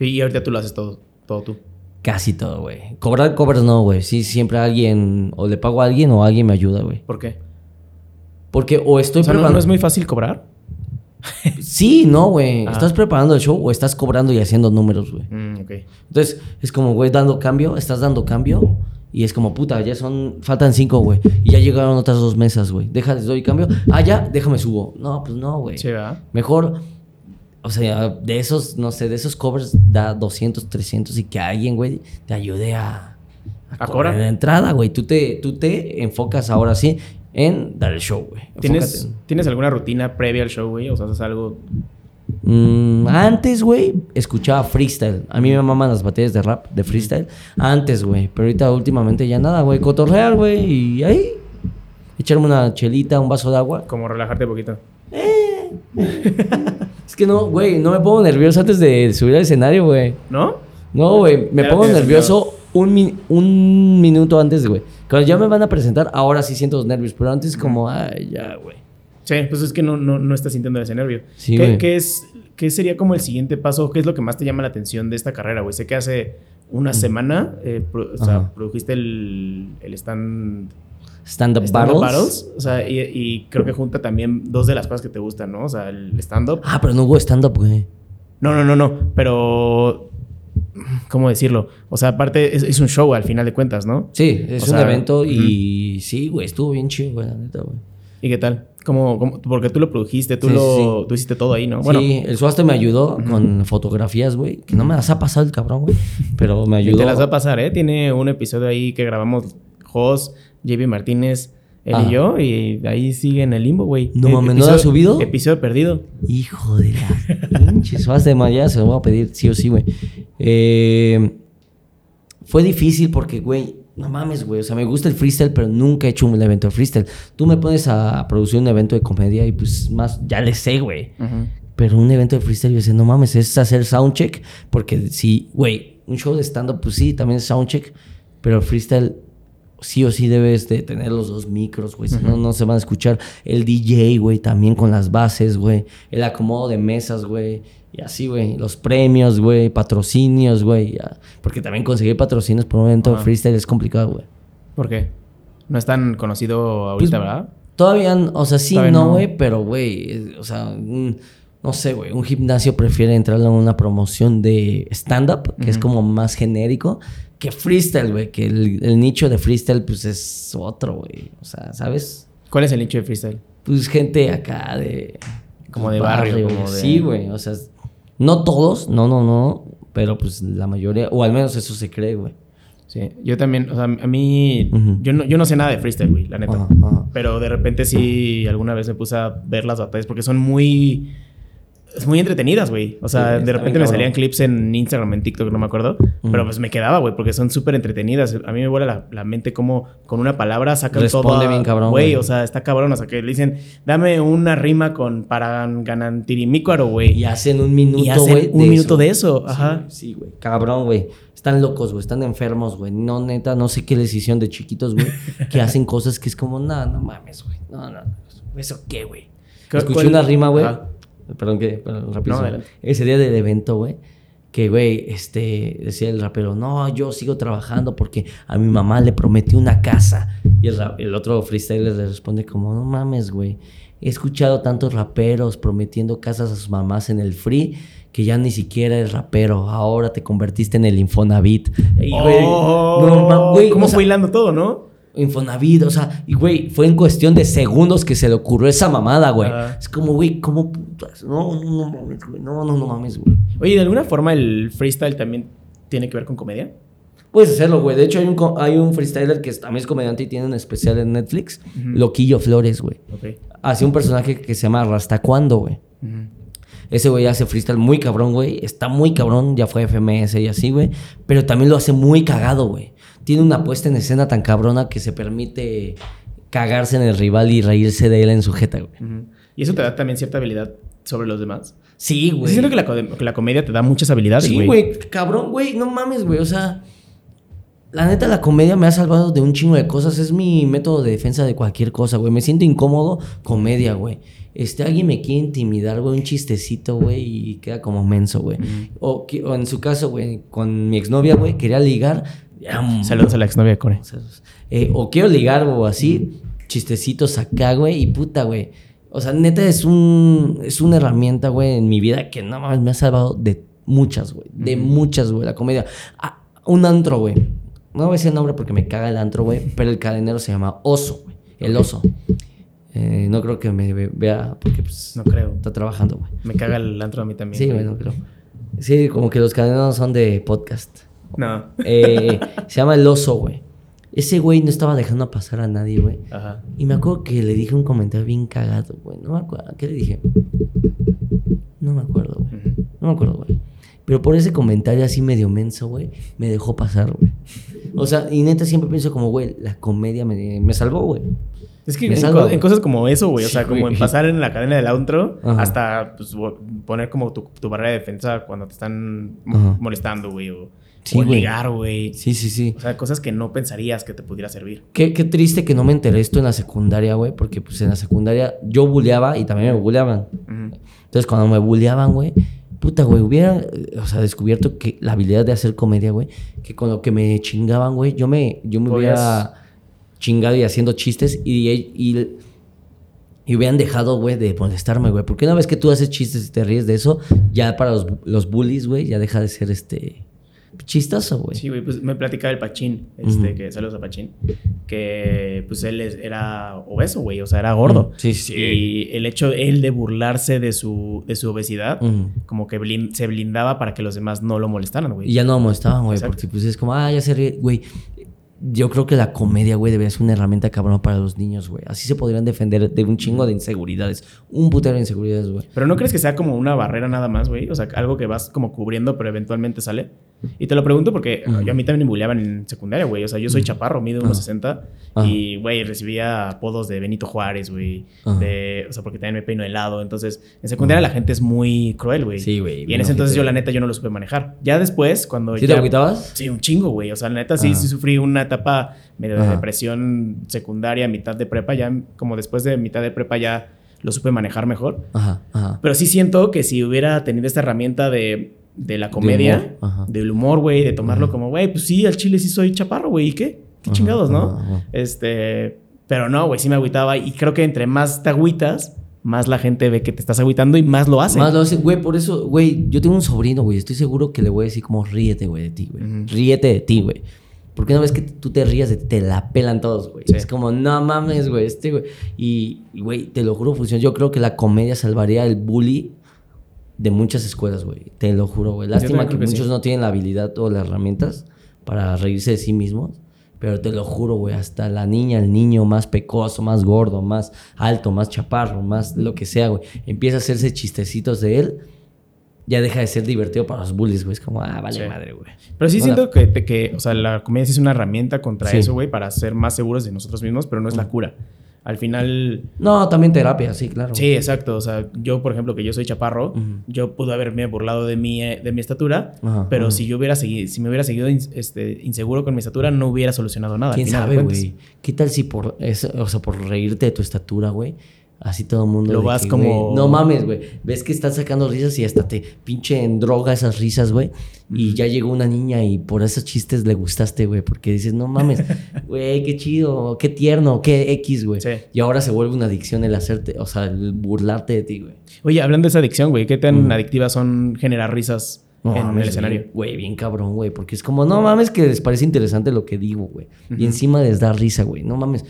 Y ahorita tú lo haces todo, todo tú. Casi todo, güey. Cobrar covers no, güey. Sí, siempre alguien, o le pago a alguien o alguien me ayuda, güey. ¿Por qué? Porque o estoy O sea, ¿no, preparando. no es muy fácil cobrar? Sí, no, güey. Ah. Estás preparando el show o estás cobrando y haciendo números, güey. Mm, ok. Entonces, es como, güey, dando cambio, estás dando cambio. Y es como, puta, ya son, faltan cinco, güey. Y ya llegaron otras dos mesas, güey. Deja, les doy cambio. Ah, ya, déjame subo. No, pues no, güey. Sí, ¿verdad? Mejor, o sea, de esos, no sé, de esos covers da 200, 300 y que alguien, güey, te ayude a, ¿A cobrar cobrar? la entrada, güey. Tú te, tú te enfocas ahora sí en dar el show, güey. ¿Tienes. ¿Tienes alguna rutina previa al show, güey? O sea, haces algo... Mm, antes, güey, escuchaba freestyle. A mí me maman las batallas de rap, de freestyle. Antes, güey. Pero ahorita últimamente ya nada, güey. Cotorrear, güey. Y ahí. Echarme una chelita, un vaso de agua. Como relajarte un poquito. Es que no, güey, no me pongo nervioso antes de subir al escenario, güey. ¿No? No, güey, me pongo nervioso un, mi- un minuto antes, güey. Cuando ya me van a presentar, ahora sí siento los nervios. Pero antes como, ay, ya, güey. Sí, pues es que no, no, no estás sintiendo ese nervio. Sí, ¿Qué, es, ¿Qué sería como el siguiente paso? ¿Qué es lo que más te llama la atención de esta carrera, güey? Sé que hace una semana eh, pro- o sea, produjiste el, el stand, Stand-up battles. battles. O sea, y, y creo que junta también dos de las cosas que te gustan, ¿no? O sea, el stand-up. Ah, pero no hubo stand-up, güey. No, no, no, no. Pero. ¿Cómo decirlo? O sea, aparte es, es un show al final de cuentas, ¿no? Sí, es O un sea, evento y sí, güey, estuvo bien chido, güey, la neta, güey. ¿Y qué tal? ¿Cómo, cómo- porque tú lo produjiste, tú Sí, lo. sí, Tú hiciste todo ahí, ¿no? Bueno, sí, el Suaste me ayudó con fotografías, güey. Que no me las ha pasado el cabrón, güey. Pero me y ayudó. te las va a pasar, ¿eh? Tiene un episodio ahí que grabamos Jos, JB Martínez, él Ah. y yo, y ahí sigue en el limbo, güey. No Eh, mames, ¿no lo has subido? Episodio perdido. Hijo de la pinche Suaste, man, ya se lo voy a pedir, sí o sí, güey. Eh, fue difícil porque, güey, no mames, güey. O sea, me gusta el freestyle, pero nunca he hecho un evento de freestyle. Tú me pones a producir un evento de comedia y pues más, ya le sé, güey. Pero un evento de freestyle, yo decía, no mames, es hacer soundcheck. Porque sí, güey, un show de stand-up, pues sí, también es soundcheck. Pero el freestyle, sí o sí debes de tener los dos micros, güey. Si no, no se van a escuchar. El DJ, güey, también con las bases, güey. El acomodo de mesas, güey. Y así, güey. Los premios, güey. Patrocinios, güey. Porque también conseguir patrocinios por un Ajá. freestyle es complicado, güey. ¿Por qué? No es tan conocido ahorita, Pues, ¿verdad? Todavía, o sea, sí, Todavía no, no. güey, pero, güey, o sea, no sé, güey, un gimnasio prefiere entrar en una promoción de stand-up, que es como más genérico, que freestyle, güey, que el, el nicho de freestyle, pues, es otro, güey, o sea, ¿sabes? ¿Cuál es el nicho de freestyle? Pues gente acá de... Como de barrio, como güey. de- Sí, güey, o sea, no todos, no, no, no, pero pues la mayoría, o al menos eso se cree, güey. Sí, yo también, o sea, a mí, yo, no, yo no sé nada de freestyle, güey, la neta. Pero de repente sí, alguna vez me puse a ver las batallas porque son muy, muy entretenidas, güey. O sea, de repente me cabrón. salían clips en Instagram, en TikTok, no me acuerdo. Pero pues me quedaba, güey, porque son súper entretenidas. A mí me vuela la, la mente como con una palabra sacan Responde todo. bien cabrón, Güey, o sea, está cabrón. O sea, que le dicen, dame una rima con Paranganantirimícuaro, güey. Y hacen un minuto, Y hacen güey. un minuto de eso, ajá. Sí, güey. Cabrón, güey. Están locos, güey. Están enfermos, güey. No, neta, no sé qué decisión de chiquitos, güey. que hacen cosas que es como, no, no mames, güey. No, no. ¿Eso qué, güey? ¿Cu- Escuché una rima, güey. Perdón, que, perdón, rápido. No. Ese día del evento, güey. Que, güey, este, decía el rapero, no, yo sigo trabajando porque a mi mamá le prometí una casa. Y el, el otro freestyler le responde como, no mames, güey. He escuchado tantos raperos prometiendo casas a sus mamás en el free que ya ni siquiera eres rapero. Ahora te convertiste en el Infonavit. Y, güey, Oh, no, ¿Cómo o sea, fue hilando todo, no? Infonavit, o sea, y güey, fue en cuestión de segundos que se le ocurrió esa mamada, güey. Es como, güey, ¿cómo putas? No, no, no mames, güey. No, no, no mames, güey. Oye, ¿de alguna forma el freestyle también tiene que ver con comedia? Puedes hacerlo, güey. De hecho, hay un, hay un freestyler que también es comediante y tiene un especial en Netflix. Loquillo Flores, güey. Ok. Hace un personaje que se llama Rastacuando, güey. Ese güey hace freestyle muy cabrón, güey. Está muy cabrón, ya fue FMS y así, güey. Pero también lo hace muy cagado, güey. Tiene una puesta en escena tan cabrona que se permite cagarse en el rival y reírse de él en su jeta, güey. Y eso te da también cierta habilidad sobre los demás. Sí, güey. siento que la, que la comedia te da muchas habilidades, Sí, güey. güey, cabrón, güey, no mames, güey, o sea, la neta la comedia me ha salvado de un chingo de cosas, es mi método de defensa de cualquier cosa, güey, me siento incómodo, comedia, güey. Este, alguien me quiere intimidar, güey, un chistecito, güey, y queda como menso, güey. o en su caso, güey, con mi exnovia, güey, quería ligar. Mm, Saludos a la exnovia de Core. eh, o quiero ligar o así, chistecitos acá, güey, y puta, güey. O sea, neta es un es una herramienta, güey, en mi vida que no mames me ha salvado de muchas, güey, de muchas, güey, la comedia. Ah, un antro, güey. No voy a decir el nombre porque me caga el antro, güey, pero el cadenero se llama Oso, güey. El Oso. Eh, no creo que me ve- vea porque pues No creo. está trabajando, güey. Me caga el antro a mí también. Sí, güey, no creo. Sí, como que los cadeneros son de podcast. No. Eh, se llama El Oso, güey. Ese güey no estaba dejando pasar a nadie, güey. Ajá. Y me acuerdo que le dije un comentario bien cagado, güey. No me acuerdo. ¿Qué le dije? No me acuerdo, güey. No me acuerdo, güey. Pero por ese comentario así medio menso, güey, me dejó pasar, güey. O sea, y neta siempre pienso como, güey, la comedia me, me salvó, güey. Es que en, co- cosas como eso, güey. O sea, como güey. en pasar en la cadena del Ajá. hasta pues, poner como tu, tu barrera de defensa cuando te están Ajá. molestando, güey. O, Sí, o güey. ligar, güey. Sí, sí, sí. O sea, cosas que no pensarías que te pudiera servir. Qué, qué triste que no me enteré esto en la secundaria, güey, porque pues en la secundaria yo buleaba y también me buleaban. Entonces, cuando me bulleaban, güey, puta, güey, hubiera, o sea, descubierto que la habilidad de hacer comedia, güey, que con lo que me chingaban, güey, yo me, yo me hubiera chingado y haciendo chistes y, y, y hubieran dejado, güey, de molestarme, güey. Porque una vez que tú haces chistes y te ríes de eso, ya para los, los bullies, güey, ya deja de ser este chistoso, güey. Sí, güey, pues me platicaba el Pachín, este, que saludos a Pachín, que pues él es- era obeso, güey, o sea, era gordo. Sí, sí. Y el hecho, él de burlarse de su, de su obesidad, como que se blindaba para que los demás no lo molestaran, güey. Y ya no me molestaban, güey, porque pues es como, ah, ya se ríe, güey. Yo creo que la comedia, güey, debería ser una herramienta cabrón para los niños, güey. Así se podrían defender de un chingo de inseguridades. Un putero de inseguridades, güey. Pero ¿no crees que sea como una barrera nada más, güey? O sea, algo que vas como cubriendo, pero eventualmente sale. Y te lo pregunto porque yo a mí también me bulleaban en secundaria, güey. O sea, yo soy chaparro, mido. 1.60 Ajá. y, güey, recibía apodos de Benito Juárez, güey. De, o sea, porque también me peino helado. Entonces, en secundaria la gente es muy cruel, güey. Sí, güey, Y en ese entonces yo, la neta, yo no lo supe manejar. Ya después, cuando ¿Sí te lo quitabas? Sí, un chingo, güey. O sea, la neta, sí, sí sufrí una etapa medio de Ajá. depresión secundaria, mitad de prepa. Ya, como después de mitad de prepa, ya lo supe manejar mejor. Ajá, ajá. Pero sí siento que si hubiera tenido esta herramienta de, de la comedia, humor, ajá. del humor, güey, de tomarlo Ajá. como, güey, pues sí, al chile sí soy chaparro, güey, ¿y qué? ¿Qué chingados, no? Este, pero no, güey, sí me agüitaba y creo que entre más te agüitas, más la gente ve que te estás agüitando y más lo hace. Más lo hace, güey, por eso, güey, yo tengo un sobrino, güey. Estoy seguro que le voy a decir como ríete, güey, de ti, güey. Ríete de ti, güey. Porque una vez que tú te rías de te la pelan todos, güey. Sí. Es como, no mames, güey, este, güey. Y, güey, te lo juro, funciona. Yo creo que la comedia salvaría el bully de muchas escuelas, güey. Te lo juro, güey. Lástima que, que muchos sí. no tienen la habilidad o las herramientas para reírse de sí mismos. Pero te lo juro, güey, hasta la niña, el niño más pecoso, más gordo, más alto, más chaparro, más lo que sea, güey, empieza a hacerse chistecitos de él, ya deja de ser divertido para los bullies, güey. Es como, ah, vale Sí. madre, güey. Pero sí No, siento la- que, que, o sea, la comedia sí es una herramienta contra Sí. eso, güey, para ser más seguros de nosotros mismos, pero no es la cura. Al final, No, también terapia, sí, claro. Sí, exacto. O sea, yo, por ejemplo, que yo soy chaparro, yo pude haberme burlado de mi, eh, de mi estatura, pero si yo hubiera seguido, si me hubiera seguido este, inseguro con mi estatura, no hubiera solucionado nada. al ¿Quién final sabe, güey? ¿Qué tal si por eso, o sea, por reírte de tu estatura, güey? Así todo el mundo. Lo vas que, como- no mames, güey. Ves que estás sacando risas y hasta te pinche en droga esas risas, güey. Y ya llegó una niña y por esos chistes le gustaste, güey. Porque dices, no mames, güey, qué chido, qué tierno, qué X, güey. Sí. Y ahora se vuelve una adicción el hacerte, o sea, el burlarte de ti, güey. Oye, hablando de esa adicción, güey, ¿qué tan Ujú. adictivas son generar risas No en mames, el escenario? Güey, bien cabrón, güey. Porque es como, no mames, que les parece interesante lo que digo, güey. Y encima les da risa, güey. No mames.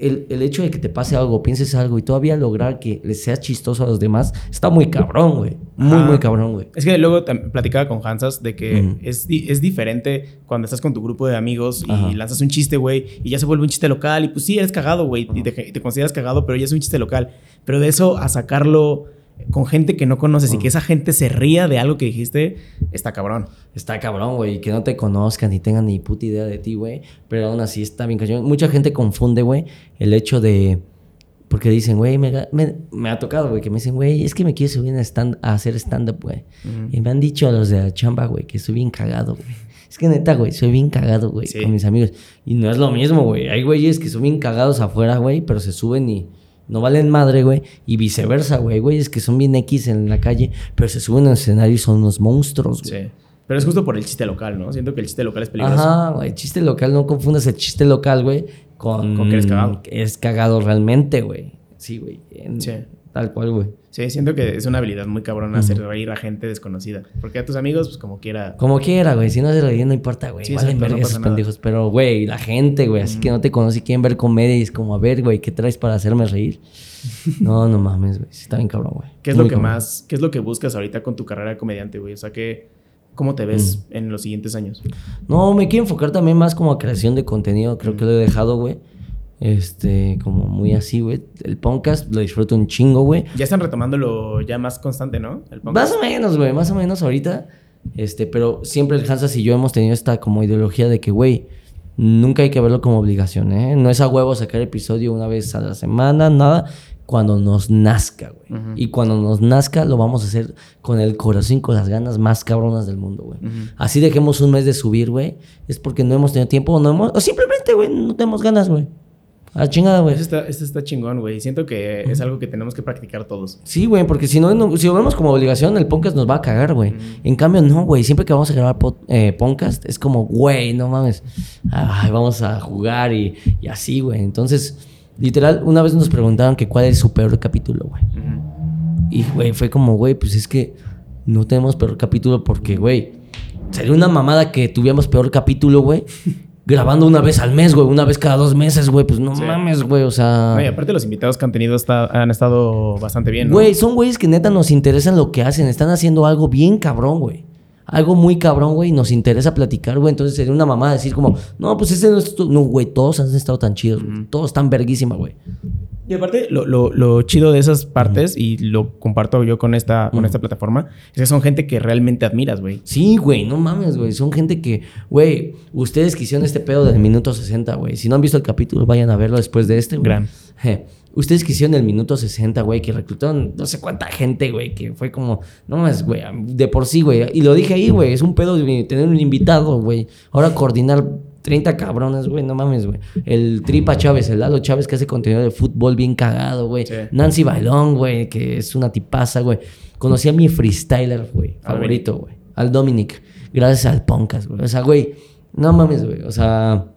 El, el hecho de que te pase algo, pienses algo y todavía lograr que les sea chistoso a los demás, está muy cabrón, güey. Muy, muy cabrón, güey. Es que luego platicaba con Hansas de que es, es diferente cuando estás con tu grupo de amigos y Ajá. lanzas un chiste, güey, y ya se vuelve un chiste local. Y pues sí, eres cagado, güey, y te, y te consideras cagado, pero ya es un chiste local. Pero de eso a sacarlo con gente que no conoces y que esa gente se ría de algo que dijiste, está cabrón. Está cabrón, güey. Que no te conozcan ni tengan ni puta idea de ti, güey. Pero aún así está bien cañón. Mucha gente confunde, güey, el hecho de... Porque dicen, güey, me, me, me, ha tocado, güey, que me dicen, güey, es que me quiero subir a, stand, a hacer stand-up, güey. Y me han dicho a los de la chamba, güey, que soy bien cagado, güey. Es que neta, güey, soy bien cagado, güey, con mis amigos. Y no es lo mismo, güey. Hay güeyes que son bien cagados afuera, güey, pero se suben y no valen madre, güey. Y viceversa, güey. Güeyes que son bien X en la calle, pero se suben al escenario y son unos monstruos, güey. Sí. Pero es justo por el chiste local, ¿no? Siento que el chiste local es peligroso. Ajá, güey. Chiste local, no confundas el chiste local, güey, con, con que eres cagado. Es cagado realmente, güey. Sí, güey. Sí. Tal cual, güey. Sí, siento que es una habilidad muy cabrona hacer reír a gente desconocida. Porque a tus amigos, pues como quiera. Como quiera, güey. Si no hace reír, no importa, güey. Sí, Valen ver esos pendejos. Pero, güey, la gente, güey, así que no te conoce y quieren ver comedia y es como, a ver, güey, ¿qué traes para hacerme reír? no, no mames, güey. Está bien cabrón, güey. ¿Qué es lo que más, qué es lo que buscas ahorita con tu carrera de comediante, güey? O sea, que, ¿cómo te ves en los siguientes años? No, me quiero enfocar también más como a creación de contenido. Creo que lo he dejado, güey. Este, como muy así, güey. El podcast lo disfruto un chingo, güey. Ya están retomándolo ya más constante, ¿no? El más o menos, güey. Más o menos ahorita. Este, pero siempre el Hansas y yo hemos tenido esta como ideología de que, güey, nunca hay que verlo como obligación, ¿eh? No es a huevo sacar episodio una vez a la semana, nada. Cuando nos nazca, güey. Y cuando nos nazca, lo vamos a hacer con el corazón con las ganas más cabronas del mundo, güey. Así dejemos un mes de subir, güey. Es porque no hemos tenido tiempo o no hemos. O simplemente, güey, no tenemos ganas, güey. A chingada, güey. Este está, está chingón, güey. Siento que es algo que tenemos que practicar todos. Sí, güey, porque si no, si lo vemos como obligación, el podcast nos va a cagar, güey. En cambio, no, güey. Siempre que vamos a grabar eh, podcast, es como, güey, no mames. Ay, vamos a jugar y, y así, güey. Entonces, literal, una vez nos preguntaron que cuál es su peor capítulo, güey. Y, güey, fue como, güey, pues es que no tenemos peor capítulo porque, güey, sería una mamada que tuviéramos peor capítulo, güey grabando una vez al mes, güey, una vez cada dos meses, güey, pues no mames, güey, o sea... Güey, aparte los invitados que han tenido han estado bastante bien, ¿no? Güey, son güeyes que neta nos interesan lo que hacen, están haciendo algo bien cabrón, güey. Algo muy cabrón, güey, y nos interesa platicar, güey. Entonces sería una mamada decir como, no, pues ese no es... No, güey, todos han estado tan chidos, todos están verguísima, güey. Y aparte, lo, lo, lo, chido de esas partes, y lo comparto yo con esta, con esta plataforma, es que son gente que realmente admiras, güey. Sí, güey, no mames, güey. Son gente que, güey, ustedes quisieron este pedo del minuto 60, güey. Si no han visto el capítulo, vayan a verlo después de este, güey. Gran. Ustedes quisieron el minuto 60, güey, que reclutaron no sé cuánta gente, güey, que fue como, no mames, güey, de por sí, güey. Y lo dije ahí, güey, es un pedo de tener un invitado, güey. Ahora coordinar 30 cabrones, güey, no mames, güey. El Tripa Chávez, el Lalo Chávez que hace contenido de fútbol bien cagado, güey. Nancy Bailón, güey, que es una tipaza, güey. Conocí a mi freestyler, güey, favorito, güey. Al Dominic, gracias al Poncas, güey. O sea, güey, no mames, güey. O sea,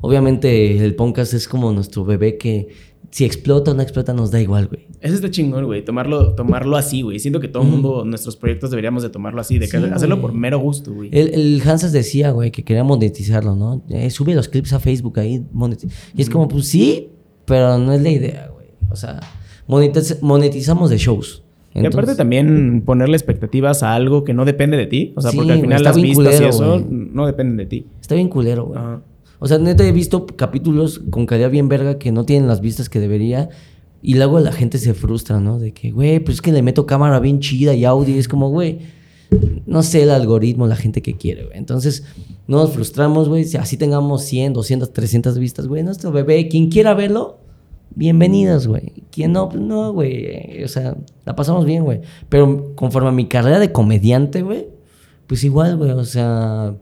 obviamente el Poncas es como nuestro bebé que si explota o no explota nos da igual, güey. Eso está chingón, güey. Tomarlo, tomarlo así, güey. Siento que todo el mundo, nuestros proyectos deberíamos de tomarlo así, de hacerlo por mero gusto, güey. El, el, Hansas decía, güey, que quería monetizarlo, ¿no? Eh, sube los clips a Facebook ahí. Y es como, pues sí, pero no es la idea, güey. O sea, monetizamos de shows. y aparte también ponerle expectativas a algo que no depende de ti. O sea, porque al final las vistas y eso no dependen de ti. Está bien culero, güey. O sea, neta he visto capítulos con calidad bien verga que no tienen las vistas que debería. Y luego la gente se frustra, ¿no? De que, güey, pues es que le meto cámara bien chida y audio. Y es como, güey, no sé el algoritmo, la gente que quiere, güey. Entonces, no nos frustramos, güey. Si así tengamos 100, 200, 300 vistas, güey, nuestro bebé, quien quiera verlo, bienvenidos, güey. Quien no, pues no, güey. O sea, la pasamos bien, güey. Pero conforme a mi carrera de comediante, güey, pues igual, güey. O sea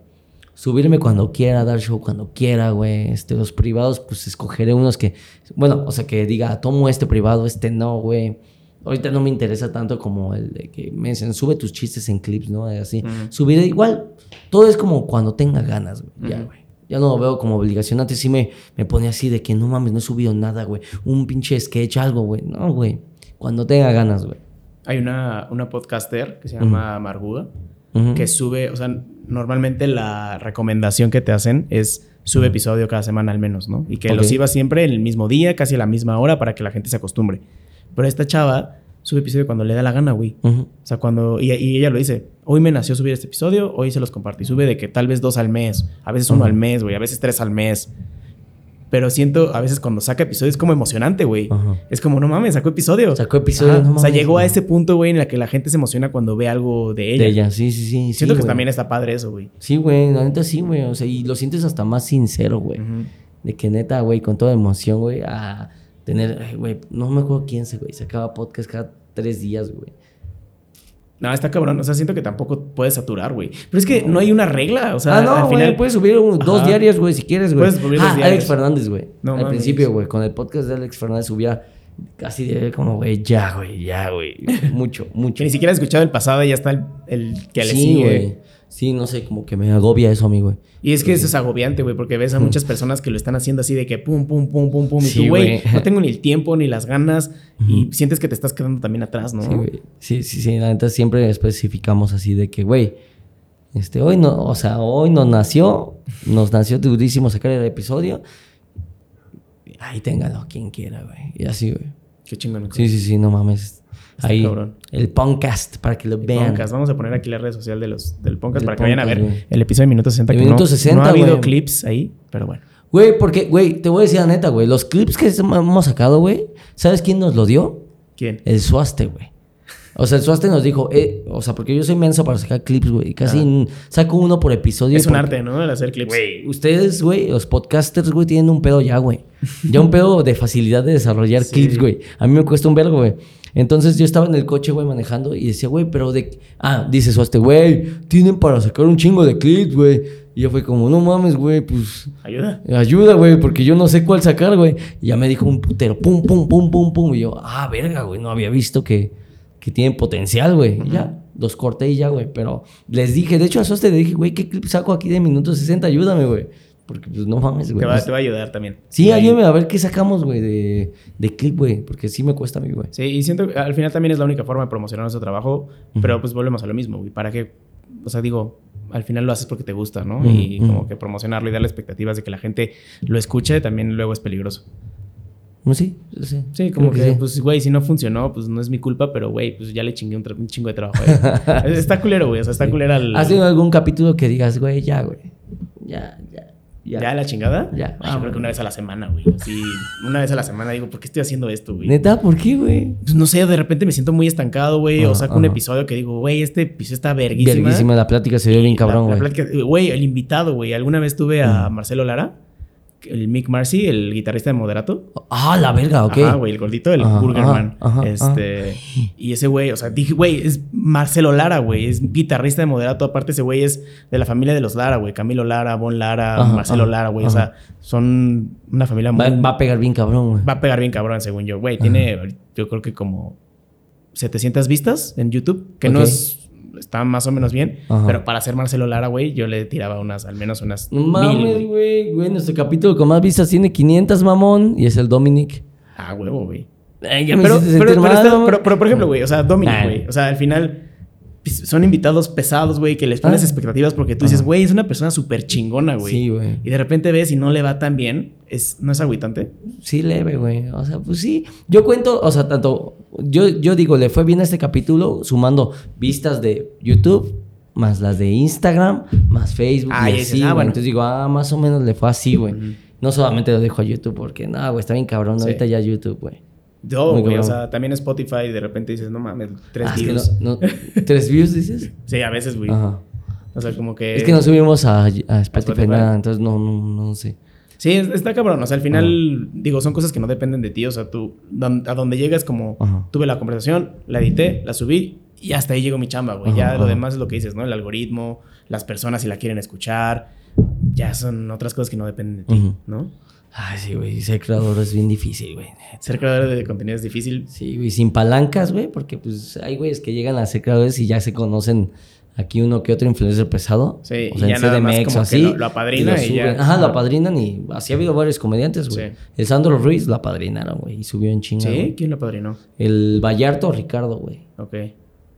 subirme cuando quiera, dar show cuando quiera, güey. Este, los privados, pues escogeré unos que, bueno, o sea, que diga, tomo este privado, este no, güey. Ahorita no me interesa tanto como el de que me dicen, sube tus chistes en clips, ¿no? Así. Subir igual. Todo es como cuando tenga ganas, güey. Ya, güey. Ya no lo veo como obligación. Antes sí me, me ponía así de que no mames, no he subido nada, güey. Un pinche sketch, algo, güey. No, güey. Cuando tenga ganas, güey. Hay una, una podcaster que se llama Marguda que sube, o sea, normalmente la recomendación que te hacen es sube episodio cada semana al menos, ¿no? Y que los iba siempre en el mismo día, casi a la misma hora, para que la gente se acostumbre. Pero esta chava sube episodio cuando le da la gana, güey. O sea, cuando... Y, ella lo dice, hoy me nació subir este episodio, hoy se los comparto. Y sube de que tal vez dos al mes, a veces uno al mes, güey, a veces tres al mes. Pero siento a veces cuando saca episodios es como emocionante, güey. Es como, no mames, sacó episodio. Sacó episodio, no O sea, llegó a ese punto, güey, en la que la gente se emociona cuando ve algo de ella. De ella, sí, sí, sí. Siento sí, que también está padre eso, güey. Sí, güey, la neta sí, güey. O sea, y lo sientes hasta más sincero, güey. De que neta, güey, con toda emoción, güey, a tener, güey, no me acuerdo quién se, güey, sacaba podcast cada tres días, güey. No, está cabrón. O sea, siento que tampoco puedes saturar, güey. Pero es que no hay una regla. O sea, ah, no, al final. puedes subir un- dos diarios, güey, si quieres, güey. Puedes subir dos ah, diarios. Alex Fernández, güey. No Al mames. principio, güey, con el podcast de Alex Fernández subía casi de como, güey, ya, güey, ya, güey. mucho, mucho. Que ni siquiera has escuchado el pasado y ya está el, el que le sí, sigue. Sí, no sé, como que me agobia eso a mí, güey. Y es que eso es agobiante, güey, porque ves a muchas personas que lo están haciendo así de que pum, pum, pum, pum, pum. Y Sí, tú, güey, no tengo ni el tiempo ni las ganas. Y sientes que te estás quedando también atrás, ¿no? Sí, güey. Sí, sí, sí. La neta siempre especificamos así de que, güey, este, hoy no, o sea, hoy nos nació, nos nació durísimo sacar el episodio. Ahí téngalo, quien quiera, güey. Y así, güey. Qué chingón. Sí, sí, sí, no mames. Está Ahí, cabrón. el podcast, para que lo El vean. podcast. Vamos a poner aquí la red social de los, del podcast para que vayan a ver güey. el episodio de Minuto 60. El que Minuto no, 60, no ha habido güey. clips ahí, pero bueno. Güey, porque, güey, te voy a decir la neta, güey. Los clips que hemos sacado, güey, ¿sabes quién nos lo dio? ¿Quién? El Suaste, güey. O sea, el Suaste nos dijo, eh, o sea, porque yo soy menso para sacar clips, güey. Casi saco uno por episodio. Es un arte, ¿no? El hacer clips. Ustedes, güey, los podcasters, güey, tienen un pedo ya, güey. Ya un pedo de facilidad de desarrollar Sí. clips, güey. A mí me cuesta un vergo, güey. Entonces yo estaba en el coche, güey, manejando y decía, güey, pero de... Ah, dice Suaste, güey, tienen para sacar un chingo de clips, güey. Y yo fue como, no mames, güey, pues... Ayuda. Ayuda, güey, porque yo no sé cuál sacar, güey. Y ya me dijo un putero, pum, pum, pum, pum, pum. Y yo, ah, verga, güey, no había visto que, que tienen potencial, güey. Y ya, los corté y ya, güey. Pero les dije, de hecho a Soste le dije, güey, ¿qué clip saco aquí de minuto 60? Ayúdame, güey. Porque pues no mames, güey. Te va, Pues, te va a ayudar también. Sí, ayúdame a ver qué sacamos, güey, de, de clip, güey. Porque sí me cuesta a mí, güey. Sí, y siento que al final también es la única forma de promocionar nuestro trabajo, pero pues volvemos a lo mismo, güey. ¿Para qué? O sea, digo, al final lo haces porque te gusta, ¿no? Y como que promocionarlo y darle expectativas de que la gente lo escuche también luego es peligroso. No, sí, sí. Sí, como que, sí. pues, güey, si no funcionó, pues no es mi culpa, pero, güey, pues ya le chingué un, chingo de trabajo. está culero, güey. O sea, está culera el... ¿Has tenido algún capítulo que digas, güey, ya, güey? Ya, ya, ya. ¿Ya la chingada? Ya. Ay, yo creo que una vez a la semana, güey. Así, una vez a la semana digo, ¿por qué estoy haciendo esto, güey? ¿Neta? ¿Por qué, güey? Pues no sé, de repente me siento muy estancado, güey. o saco un episodio que digo, güey, este episodio está verguísima. Verguísima, la plática se vio bien cabrón, güey. Güey, el invitado, güey. Alguna vez tuve a Marcelo Lara, el Mick Marcy, el guitarrista de Moderato. Ah, la verga, ok. Ajá, güey, el gordito, el Ajá, Burgerman. ajá, ajá, este. Y ese güey, o sea, dije, güey, es Marcelo Lara, güey. Es guitarrista de Moderato. Aparte, ese güey es de la familia de los Lara, güey. Camilo Lara, Bon Lara, Marcelo Lara, güey. O sea, son una familia muy. Va, va a pegar bien cabrón, güey. Va a pegar bien cabrón, según yo. Güey, tiene, yo creo que como 700 vistas en YouTube, que no es. Está más o menos bien. Ajá. Pero para ser Marcelo Lara, güey, yo le tiraba unas, al menos unas. Mames, güey. güey. Nuestro capítulo con más vistas tiene 500, mamón. Y es el Dominic. Ah, huevo, güey. Ay, ya me Pero, pero, pero mal, está- mamón. pero- pero, por ejemplo, güey, o sea, Dominic, Nah. güey. O sea, al final pues, son invitados pesados, güey, que les pones Ah. expectativas porque tú dices, güey, es una persona súper chingona, güey. Sí, güey. Y de repente ves y no le va tan bien. Es, ¿No es agüitante? Sí, leve, güey. O sea, pues sí. Yo cuento, o sea, tanto. Yo, yo digo, le fue bien a este capítulo sumando vistas de YouTube, más las de Instagram, más Facebook. Ah, y así, ah, güey. bueno. Entonces digo, ah, más o menos le fue así, güey. No solamente lo dejo a YouTube porque, no, güey, está bien cabrón. Sí. Ahorita ya YouTube, güey. Muy güey. O sea, también Spotify y de repente dices, no mames, tres Ah, views. no- no- ¿Tres views dices? Sí, a veces, güey. Ajá. O sea, como que. Es que no subimos a, a Spotify, Spotify. nada, entonces no, no, no sé. Sí, es- está cabrón. O sea, al final, digo, son cosas que no dependen de ti. O sea, tú, a donde llegas, como Ajá. tuve la conversación, la edité, la subí y hasta ahí llegó mi chamba, güey. Ya lo demás es lo que dices, ¿no? El algoritmo, las personas si la quieren escuchar, ya son otras cosas que no dependen de ti. ¿no? Ay, sí, güey, ser creador es bien difícil, güey. Ser creador de contenido es difícil. Sí, güey, sin palancas, güey, porque pues hay güeyes que llegan a ser creadores y ya se conocen aquí uno que otro influencer pesado. Sí, o y sea, ya en nada más CDMX como o que así. lo- lo apadrina y ya. Ajá, lo apadrinan y así ha habido varios comediantes, güey. Sí. El Sandro Ruiz lo apadrinaron, güey, y subió en chinga. ¿Sí? ¿Quién lo padrinó? El Vallarto Ricardo, güey. Ok.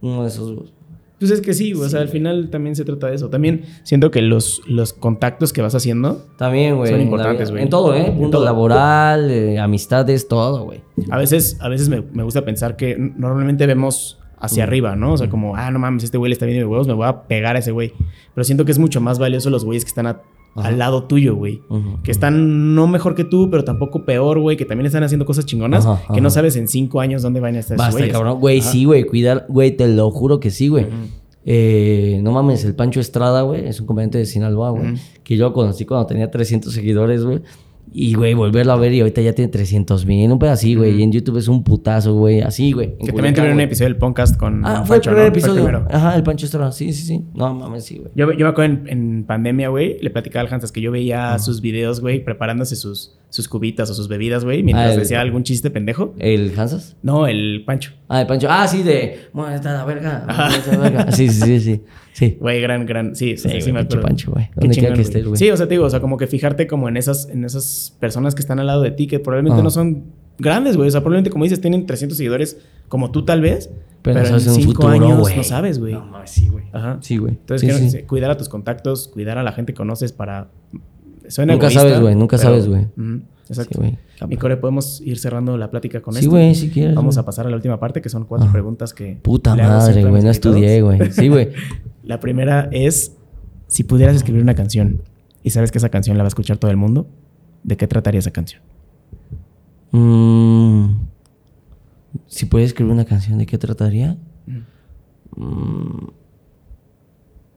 Uno de esos, güey. Pues es que sí, güey. O sea, al final también se trata de eso. También siento que los, los contactos que vas haciendo, También, güey. Son importantes, güey. En todo, ¿eh? Punto todo. laboral, eh, amistades, todo, güey. a veces, a veces me, me gusta pensar que normalmente vemos hacia arriba, ¿no? O sea, como, ah, no mames, este güey le está viendo de huevos, me voy a pegar a ese güey. Pero siento que es mucho más valioso los güeyes que están a al lado tuyo, güey. Que están no mejor que tú, pero tampoco peor, güey. Que también están haciendo cosas chingonas. que no sabes en cinco años dónde van a estar Basta, cabrón. Güey, sí, güey. Cuidar, güey, te lo juro que sí, güey. Eh, no mames, el Pancho Estrada, güey, es un comediante de Sinaloa, güey. Que yo conocí cuando tenía 300 seguidores, güey. Y, güey, volverlo a ver y ahorita ya tiene 300 mil. Un pedacito, güey. Y en YouTube es un putazo, güey. Así, güey. Que también tuvieron un episodio del podcast con. Ah, fue el primer episodio. Ajá, el Pancho Estrada. Sí, sí, sí. No mames, sí, güey. Yo, yo me acuerdo en, pandemia, güey. Le platicaba al Hansas que yo veía sus videos, güey, preparándose sus sus cubitas o sus bebidas, güey, mientras ah, decía algún chiste pendejo. ¿El Hansas? No, el Pancho. Ah, el Pancho. Ah, sí, de. Bueno, está la verga. Esta verga. Sí, sí, sí, sí. Güey, gran, gran. Sí, sí, sí, me acuerdo. Pancho, güey. Donde quiera que estés, güey. Sí, o sea, te digo, o sea, como que fijarte como en esas, en esas personas que están al lado de ti, que probablemente no son grandes, güey. O sea, probablemente, como dices, tienen 300 seguidores como tú, tal vez. Pero, en cinco años no sabes, güey. No, mames, sí, güey. Ajá. Sí, güey. Entonces, cuidar a tus contactos, cuidar a la gente que conoces para. Suena nunca sabes, güey. Nunca sabes, güey. Exacto. Sí, Mi core, podemos ir cerrando la plática con esto. Sí, güey, si quieres. Vamos a pasar a la última parte, que son cuatro ah. preguntas que. Puta madre, güey, no estudié, güey. Sí, güey. la primera es: si pudieras escribir una canción y sabes que esa canción la va a escuchar todo el mundo, ¿de qué trataría esa canción? Mm, si pudiera escribir una canción, ¿de qué trataría? Mm,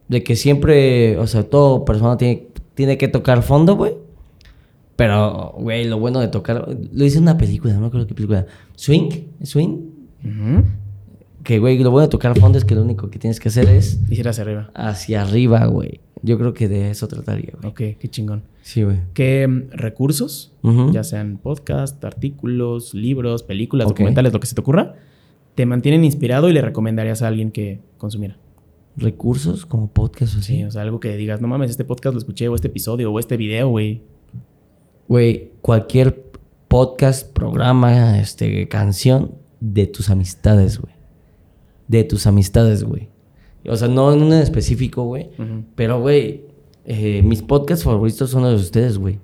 de que siempre, o sea, toda persona tiene, tiene que tocar fondo, güey. Pero, güey, lo bueno de tocar. Lo hice en una película, no me acuerdo qué película. Swing, Swing. Que, güey, lo bueno de tocar fondo es que lo único que tienes que hacer es. Ir hacia arriba. Hacia arriba, güey. Yo creo que de eso trataría, güey. Ok, qué chingón. Sí, güey. ¿Qué mm, recursos, ya sean podcast, artículos, libros, películas, documentales, lo que se te ocurra, te mantienen inspirado y le recomendarías a alguien que consumiera? ¿Recursos como podcast o así? Sí, o sea, algo que digas, no mames, este podcast lo escuché, o este episodio, o este video, güey. Güey, cualquier podcast, programa, este, canción de tus amistades, güey. De tus amistades, güey. O sea, no en un específico, güey. Pero, güey, eh, mis podcasts favoritos son los de ustedes, güey.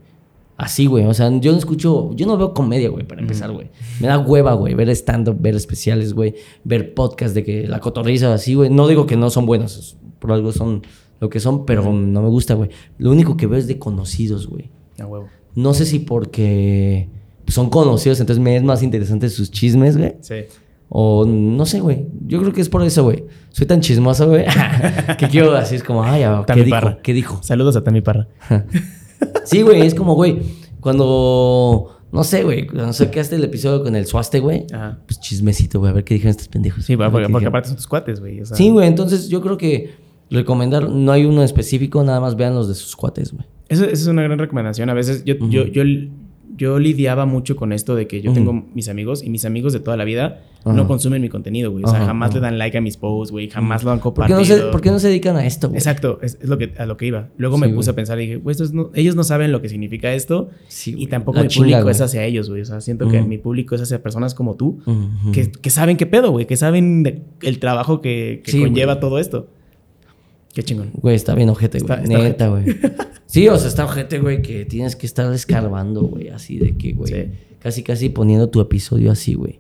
Así, güey. O sea, yo no escucho, yo no veo comedia, güey, para empezar, güey. Me da hueva, güey, ver stand-up, ver especiales, güey. Ver podcasts de que la cotorriza así, güey. No digo que no son buenos, por algo son lo que son, pero no me gusta, güey. Lo único que veo es de conocidos, güey. A huevo. No sé si porque son conocidos, entonces me es más interesante sus chismes, güey. Sí. O no sé, güey. Yo creo que es por eso, güey. Soy tan chismoso, güey. que quiero así, es como, ay, ¿qué dijo? ¿Qué dijo? Saludos a Tami Parra. sí, güey, es como, güey, cuando. No sé, güey. Cuando sacaste el episodio con el suaste, güey. Pues chismecito, güey. A ver qué dijeron estos pendejos. Sí, porque, porque aparte son tus cuates, güey. Sí, güey. Entonces yo creo que recomendar, no hay uno específico, nada más vean los de sus cuates, güey. Esa es una gran recomendación. A veces yo, yo, yo, yo, lidiaba mucho con esto de que yo tengo mis amigos y mis amigos de toda la vida no consumen mi contenido, güey. O sea, jamás le dan like a mis posts, güey. Jamás lo han compartido. ¿Por qué no se, ¿por qué no se dedican a esto, güey? Exacto, es, lo que, a lo que iba. Luego me puse a pensar y dije, güey, ellos no saben lo que significa esto y tampoco mi público es hacia ellos, güey. O sea, siento que mi público es hacia personas como tú que, que, saben qué pedo, güey. Que saben el trabajo que, que conlleva todo esto. Qué chingón. Güey, está bien ojete, güey. Neta, güey. Sí, o sea, está ojete, güey, que tienes que estar escarbando, güey, así de que, güey. Casi, casi poniendo tu episodio así, güey.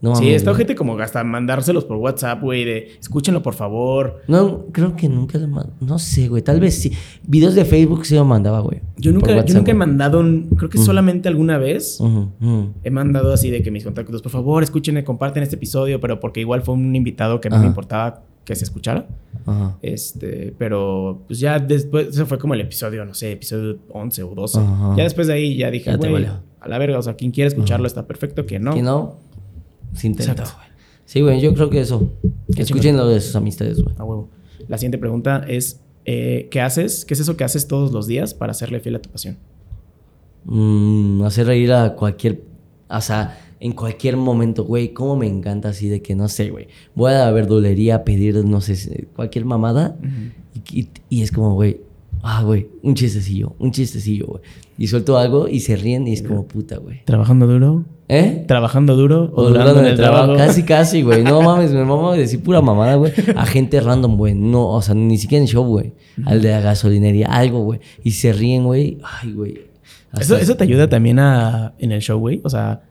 No, sí, está ojete como hasta mandárselos por WhatsApp, güey, de escúchenlo por favor. No, creo que nunca lo mandó. No sé, güey, tal vez sí. Videos de Facebook sí lo mandaba, güey. Yo nunca, yo nunca he mandado, creo que solamente alguna vez he mandado así de que mis contactos, por favor, escúchenme, comparten este episodio, pero porque igual fue un invitado que no me importaba que se escuchara. Ajá. Este, pero pues ya después, eso fue como el episodio, no sé, episodio 11 o 12. Ya después de ahí ya dije, güey, a la verga, o sea, quien quiera escucharlo está perfecto, que no. Que no, sin intenta, güey. Sí, güey, yo creo que eso. Escuchen lo de sus amistades, güey. A huevo. La siguiente pregunta es, eh, ¿qué haces? ¿Qué es eso que haces todos los días para hacerle fiel a tu pasión? Mm, hacer reír a cualquier... O sea, en cualquier momento, güey, cómo me encanta así de que, no sé, güey, voy a la verdulería a pedir, no sé, cualquier mamada y, es como, güey, ah, güey, un chistecillo, un chistecillo, güey. Y suelto algo y se ríen y es como puta, güey. ¿Trabajando duro? ¿Eh? ¿Trabajando duro o, durando en el trabajo? Casi, casi, güey. No mames, me vamos a decir pura mamada, güey. A gente random, güey. No, o sea, ni siquiera en show, güey. Al de la gasolinería, algo, güey. Y se ríen, güey. Ay, güey. Eso, eso te ayuda también a, en el show, güey. O sea,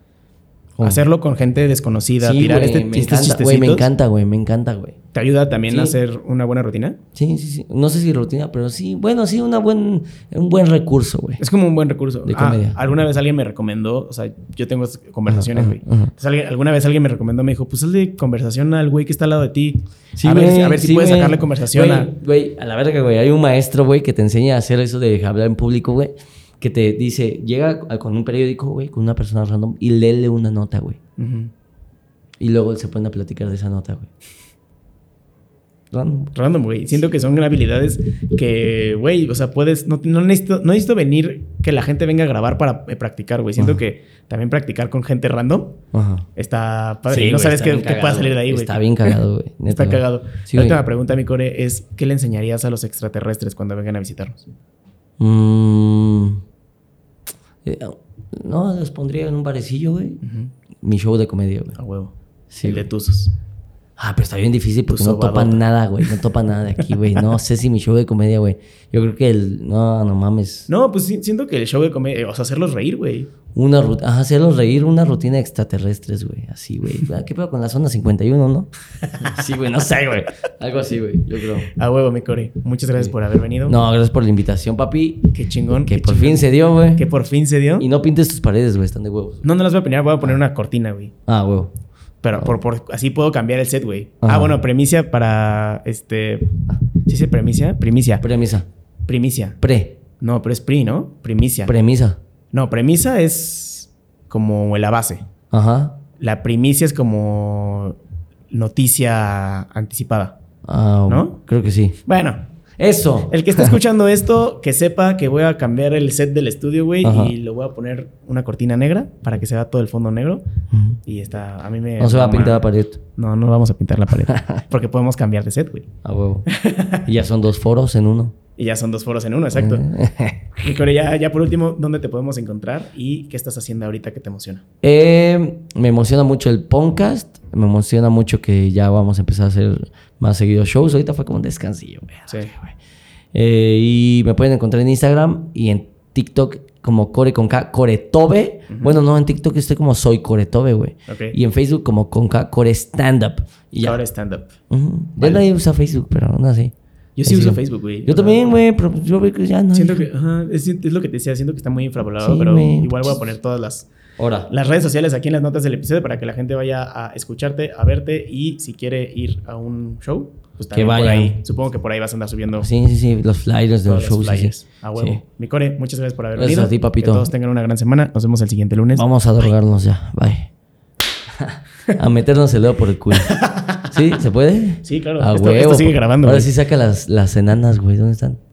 Oh. Hacerlo con gente desconocida, Sí, tirar güey, este, me estos encanta, güey, me encanta, güey, me encanta, güey. ¿Te ayuda también Sí. a hacer una buena rutina? Sí, sí, sí. No sé si rutina, pero sí, bueno, sí, una buen, un buen recurso, güey. Es como un buen recurso. De Ah, comedia. alguna vez alguien me recomendó, o sea, yo tengo conversaciones, güey. alguna vez alguien me recomendó, me dijo, pues hazle conversación al güey que está al lado de ti. Sí, a, ver, a ver si puedes sacarle conversación a... Güey, güey, a la verga, güey. Hay un maestro, güey, que te enseña a hacer eso de hablar en público, güey. Que te dice, llega a- con un periódico, güey, con una persona random y léele una nota, güey. Y luego se pone a platicar de esa nota, güey. Random. Random, güey. Siento que son habilidades que, güey, o sea, puedes... No, no, necesito, no necesito venir que la gente venga a grabar para eh, practicar, güey. Siento Ajá. que también practicar con gente random Ajá. está padre. Sí, no sabes qué, pueda salir de ahí, güey. Está bien cagado, güey. Está cagado. Sí, la güey. última pregunta, mi core, es ¿qué le enseñarías a los extraterrestres cuando vengan a visitarnos? Mm. Eh, no, los pondría en un barecillo, güey. Mi show de comedia, güey. A huevo. Sí, El de. Tuzos. Ah, pero está bien difícil porque no topan sobadota. nada, güey. No topan nada de aquí, güey. No sé si mi show de comedia, güey. Yo creo que el. No, no mames. No, pues siento que el show de comedia, o sea, hacerlos reír, güey. Una rutina. Ajá, hacerlos reír, una rutina de extraterrestres, güey. Así, güey. Ah, ¿Qué pedo con la zona 51, no? Sí, güey, no sé, güey. Algo así, güey. Yo creo. A huevo, mi core. Muchas gracias por haber venido. No, gracias por la invitación, papi. Qué chingón. Que qué por chingón. fin se dio, güey. Que por fin se dio. Y no pintes tus paredes, güey. Están de huevos. No, no las voy a poner, voy a poner una cortina, güey. Ah, huevo. Pero por, por- así puedo cambiar el set, güey. Ah, bueno, premicia para este. ¿Sí dice premicia? Primicia. Premisa. Primicia. Pre. No, pero es pri, ¿no? Primicia. Premisa. no, premisa es como la base. Ajá. La primicia es como noticia anticipada. Ah, ¿No? Creo que sí. Bueno, Eso. el que esté escuchando esto, que sepa que voy a cambiar el set del estudio, güey, y le voy a poner una cortina negra para que se vea todo el fondo negro. Y está, a mí me. No se va a pintar la pared. No, no vamos a pintar la pared. porque podemos cambiar de set, güey. A huevo. y ya son dos foros en uno. Y ya son dos foros en uno, exacto. Y ya, ya por último, ¿dónde te podemos encontrar? ¿Y qué estás haciendo ahorita que te emociona? Eh, me emociona mucho el podcast. Me emociona mucho que ya vamos a empezar a hacer más seguidos shows. Ahorita fue como un descansillo, güey. Sí. Eh, y me pueden encontrar en Instagram y en TikTok como Core con K, Coretobe. Bueno, no, en TikTok estoy como Soy Coretobe, güey. Ok. Y en Facebook como con K, Core Stand Up. Y ya. Ahora stand-up. Ujú. Ya nadie usa Facebook, pero no sé. Yo sí uso. Facebook, güey. Yo también, güey, pero yo veo que ya no. Siento que, ajá, es, es lo que te decía, siento que está muy infravalorado, Sí, pero igual voy a poner todas las, Ahora. las redes sociales aquí en las notas del episodio para que la gente vaya a escucharte, a verte y si quiere ir a un show, pues también por vayan. ahí. Supongo que por ahí vas a andar subiendo Sí, sí, sí, los flyers de los los shows. A huevo. Sí. Mi core, muchas gracias por haber Gracias venido. a ti, papito. Que todos tengan una gran semana. Nos vemos el siguiente lunes. Vamos a drogarnos ya. Bye. a meternos el dedo por el culo. ¿Sí? ¿Se puede? Sí, claro. A Esto- huevo. esto sigue grabando, Ahora güey. sí saca las, las enanas, güey. ¿Dónde están?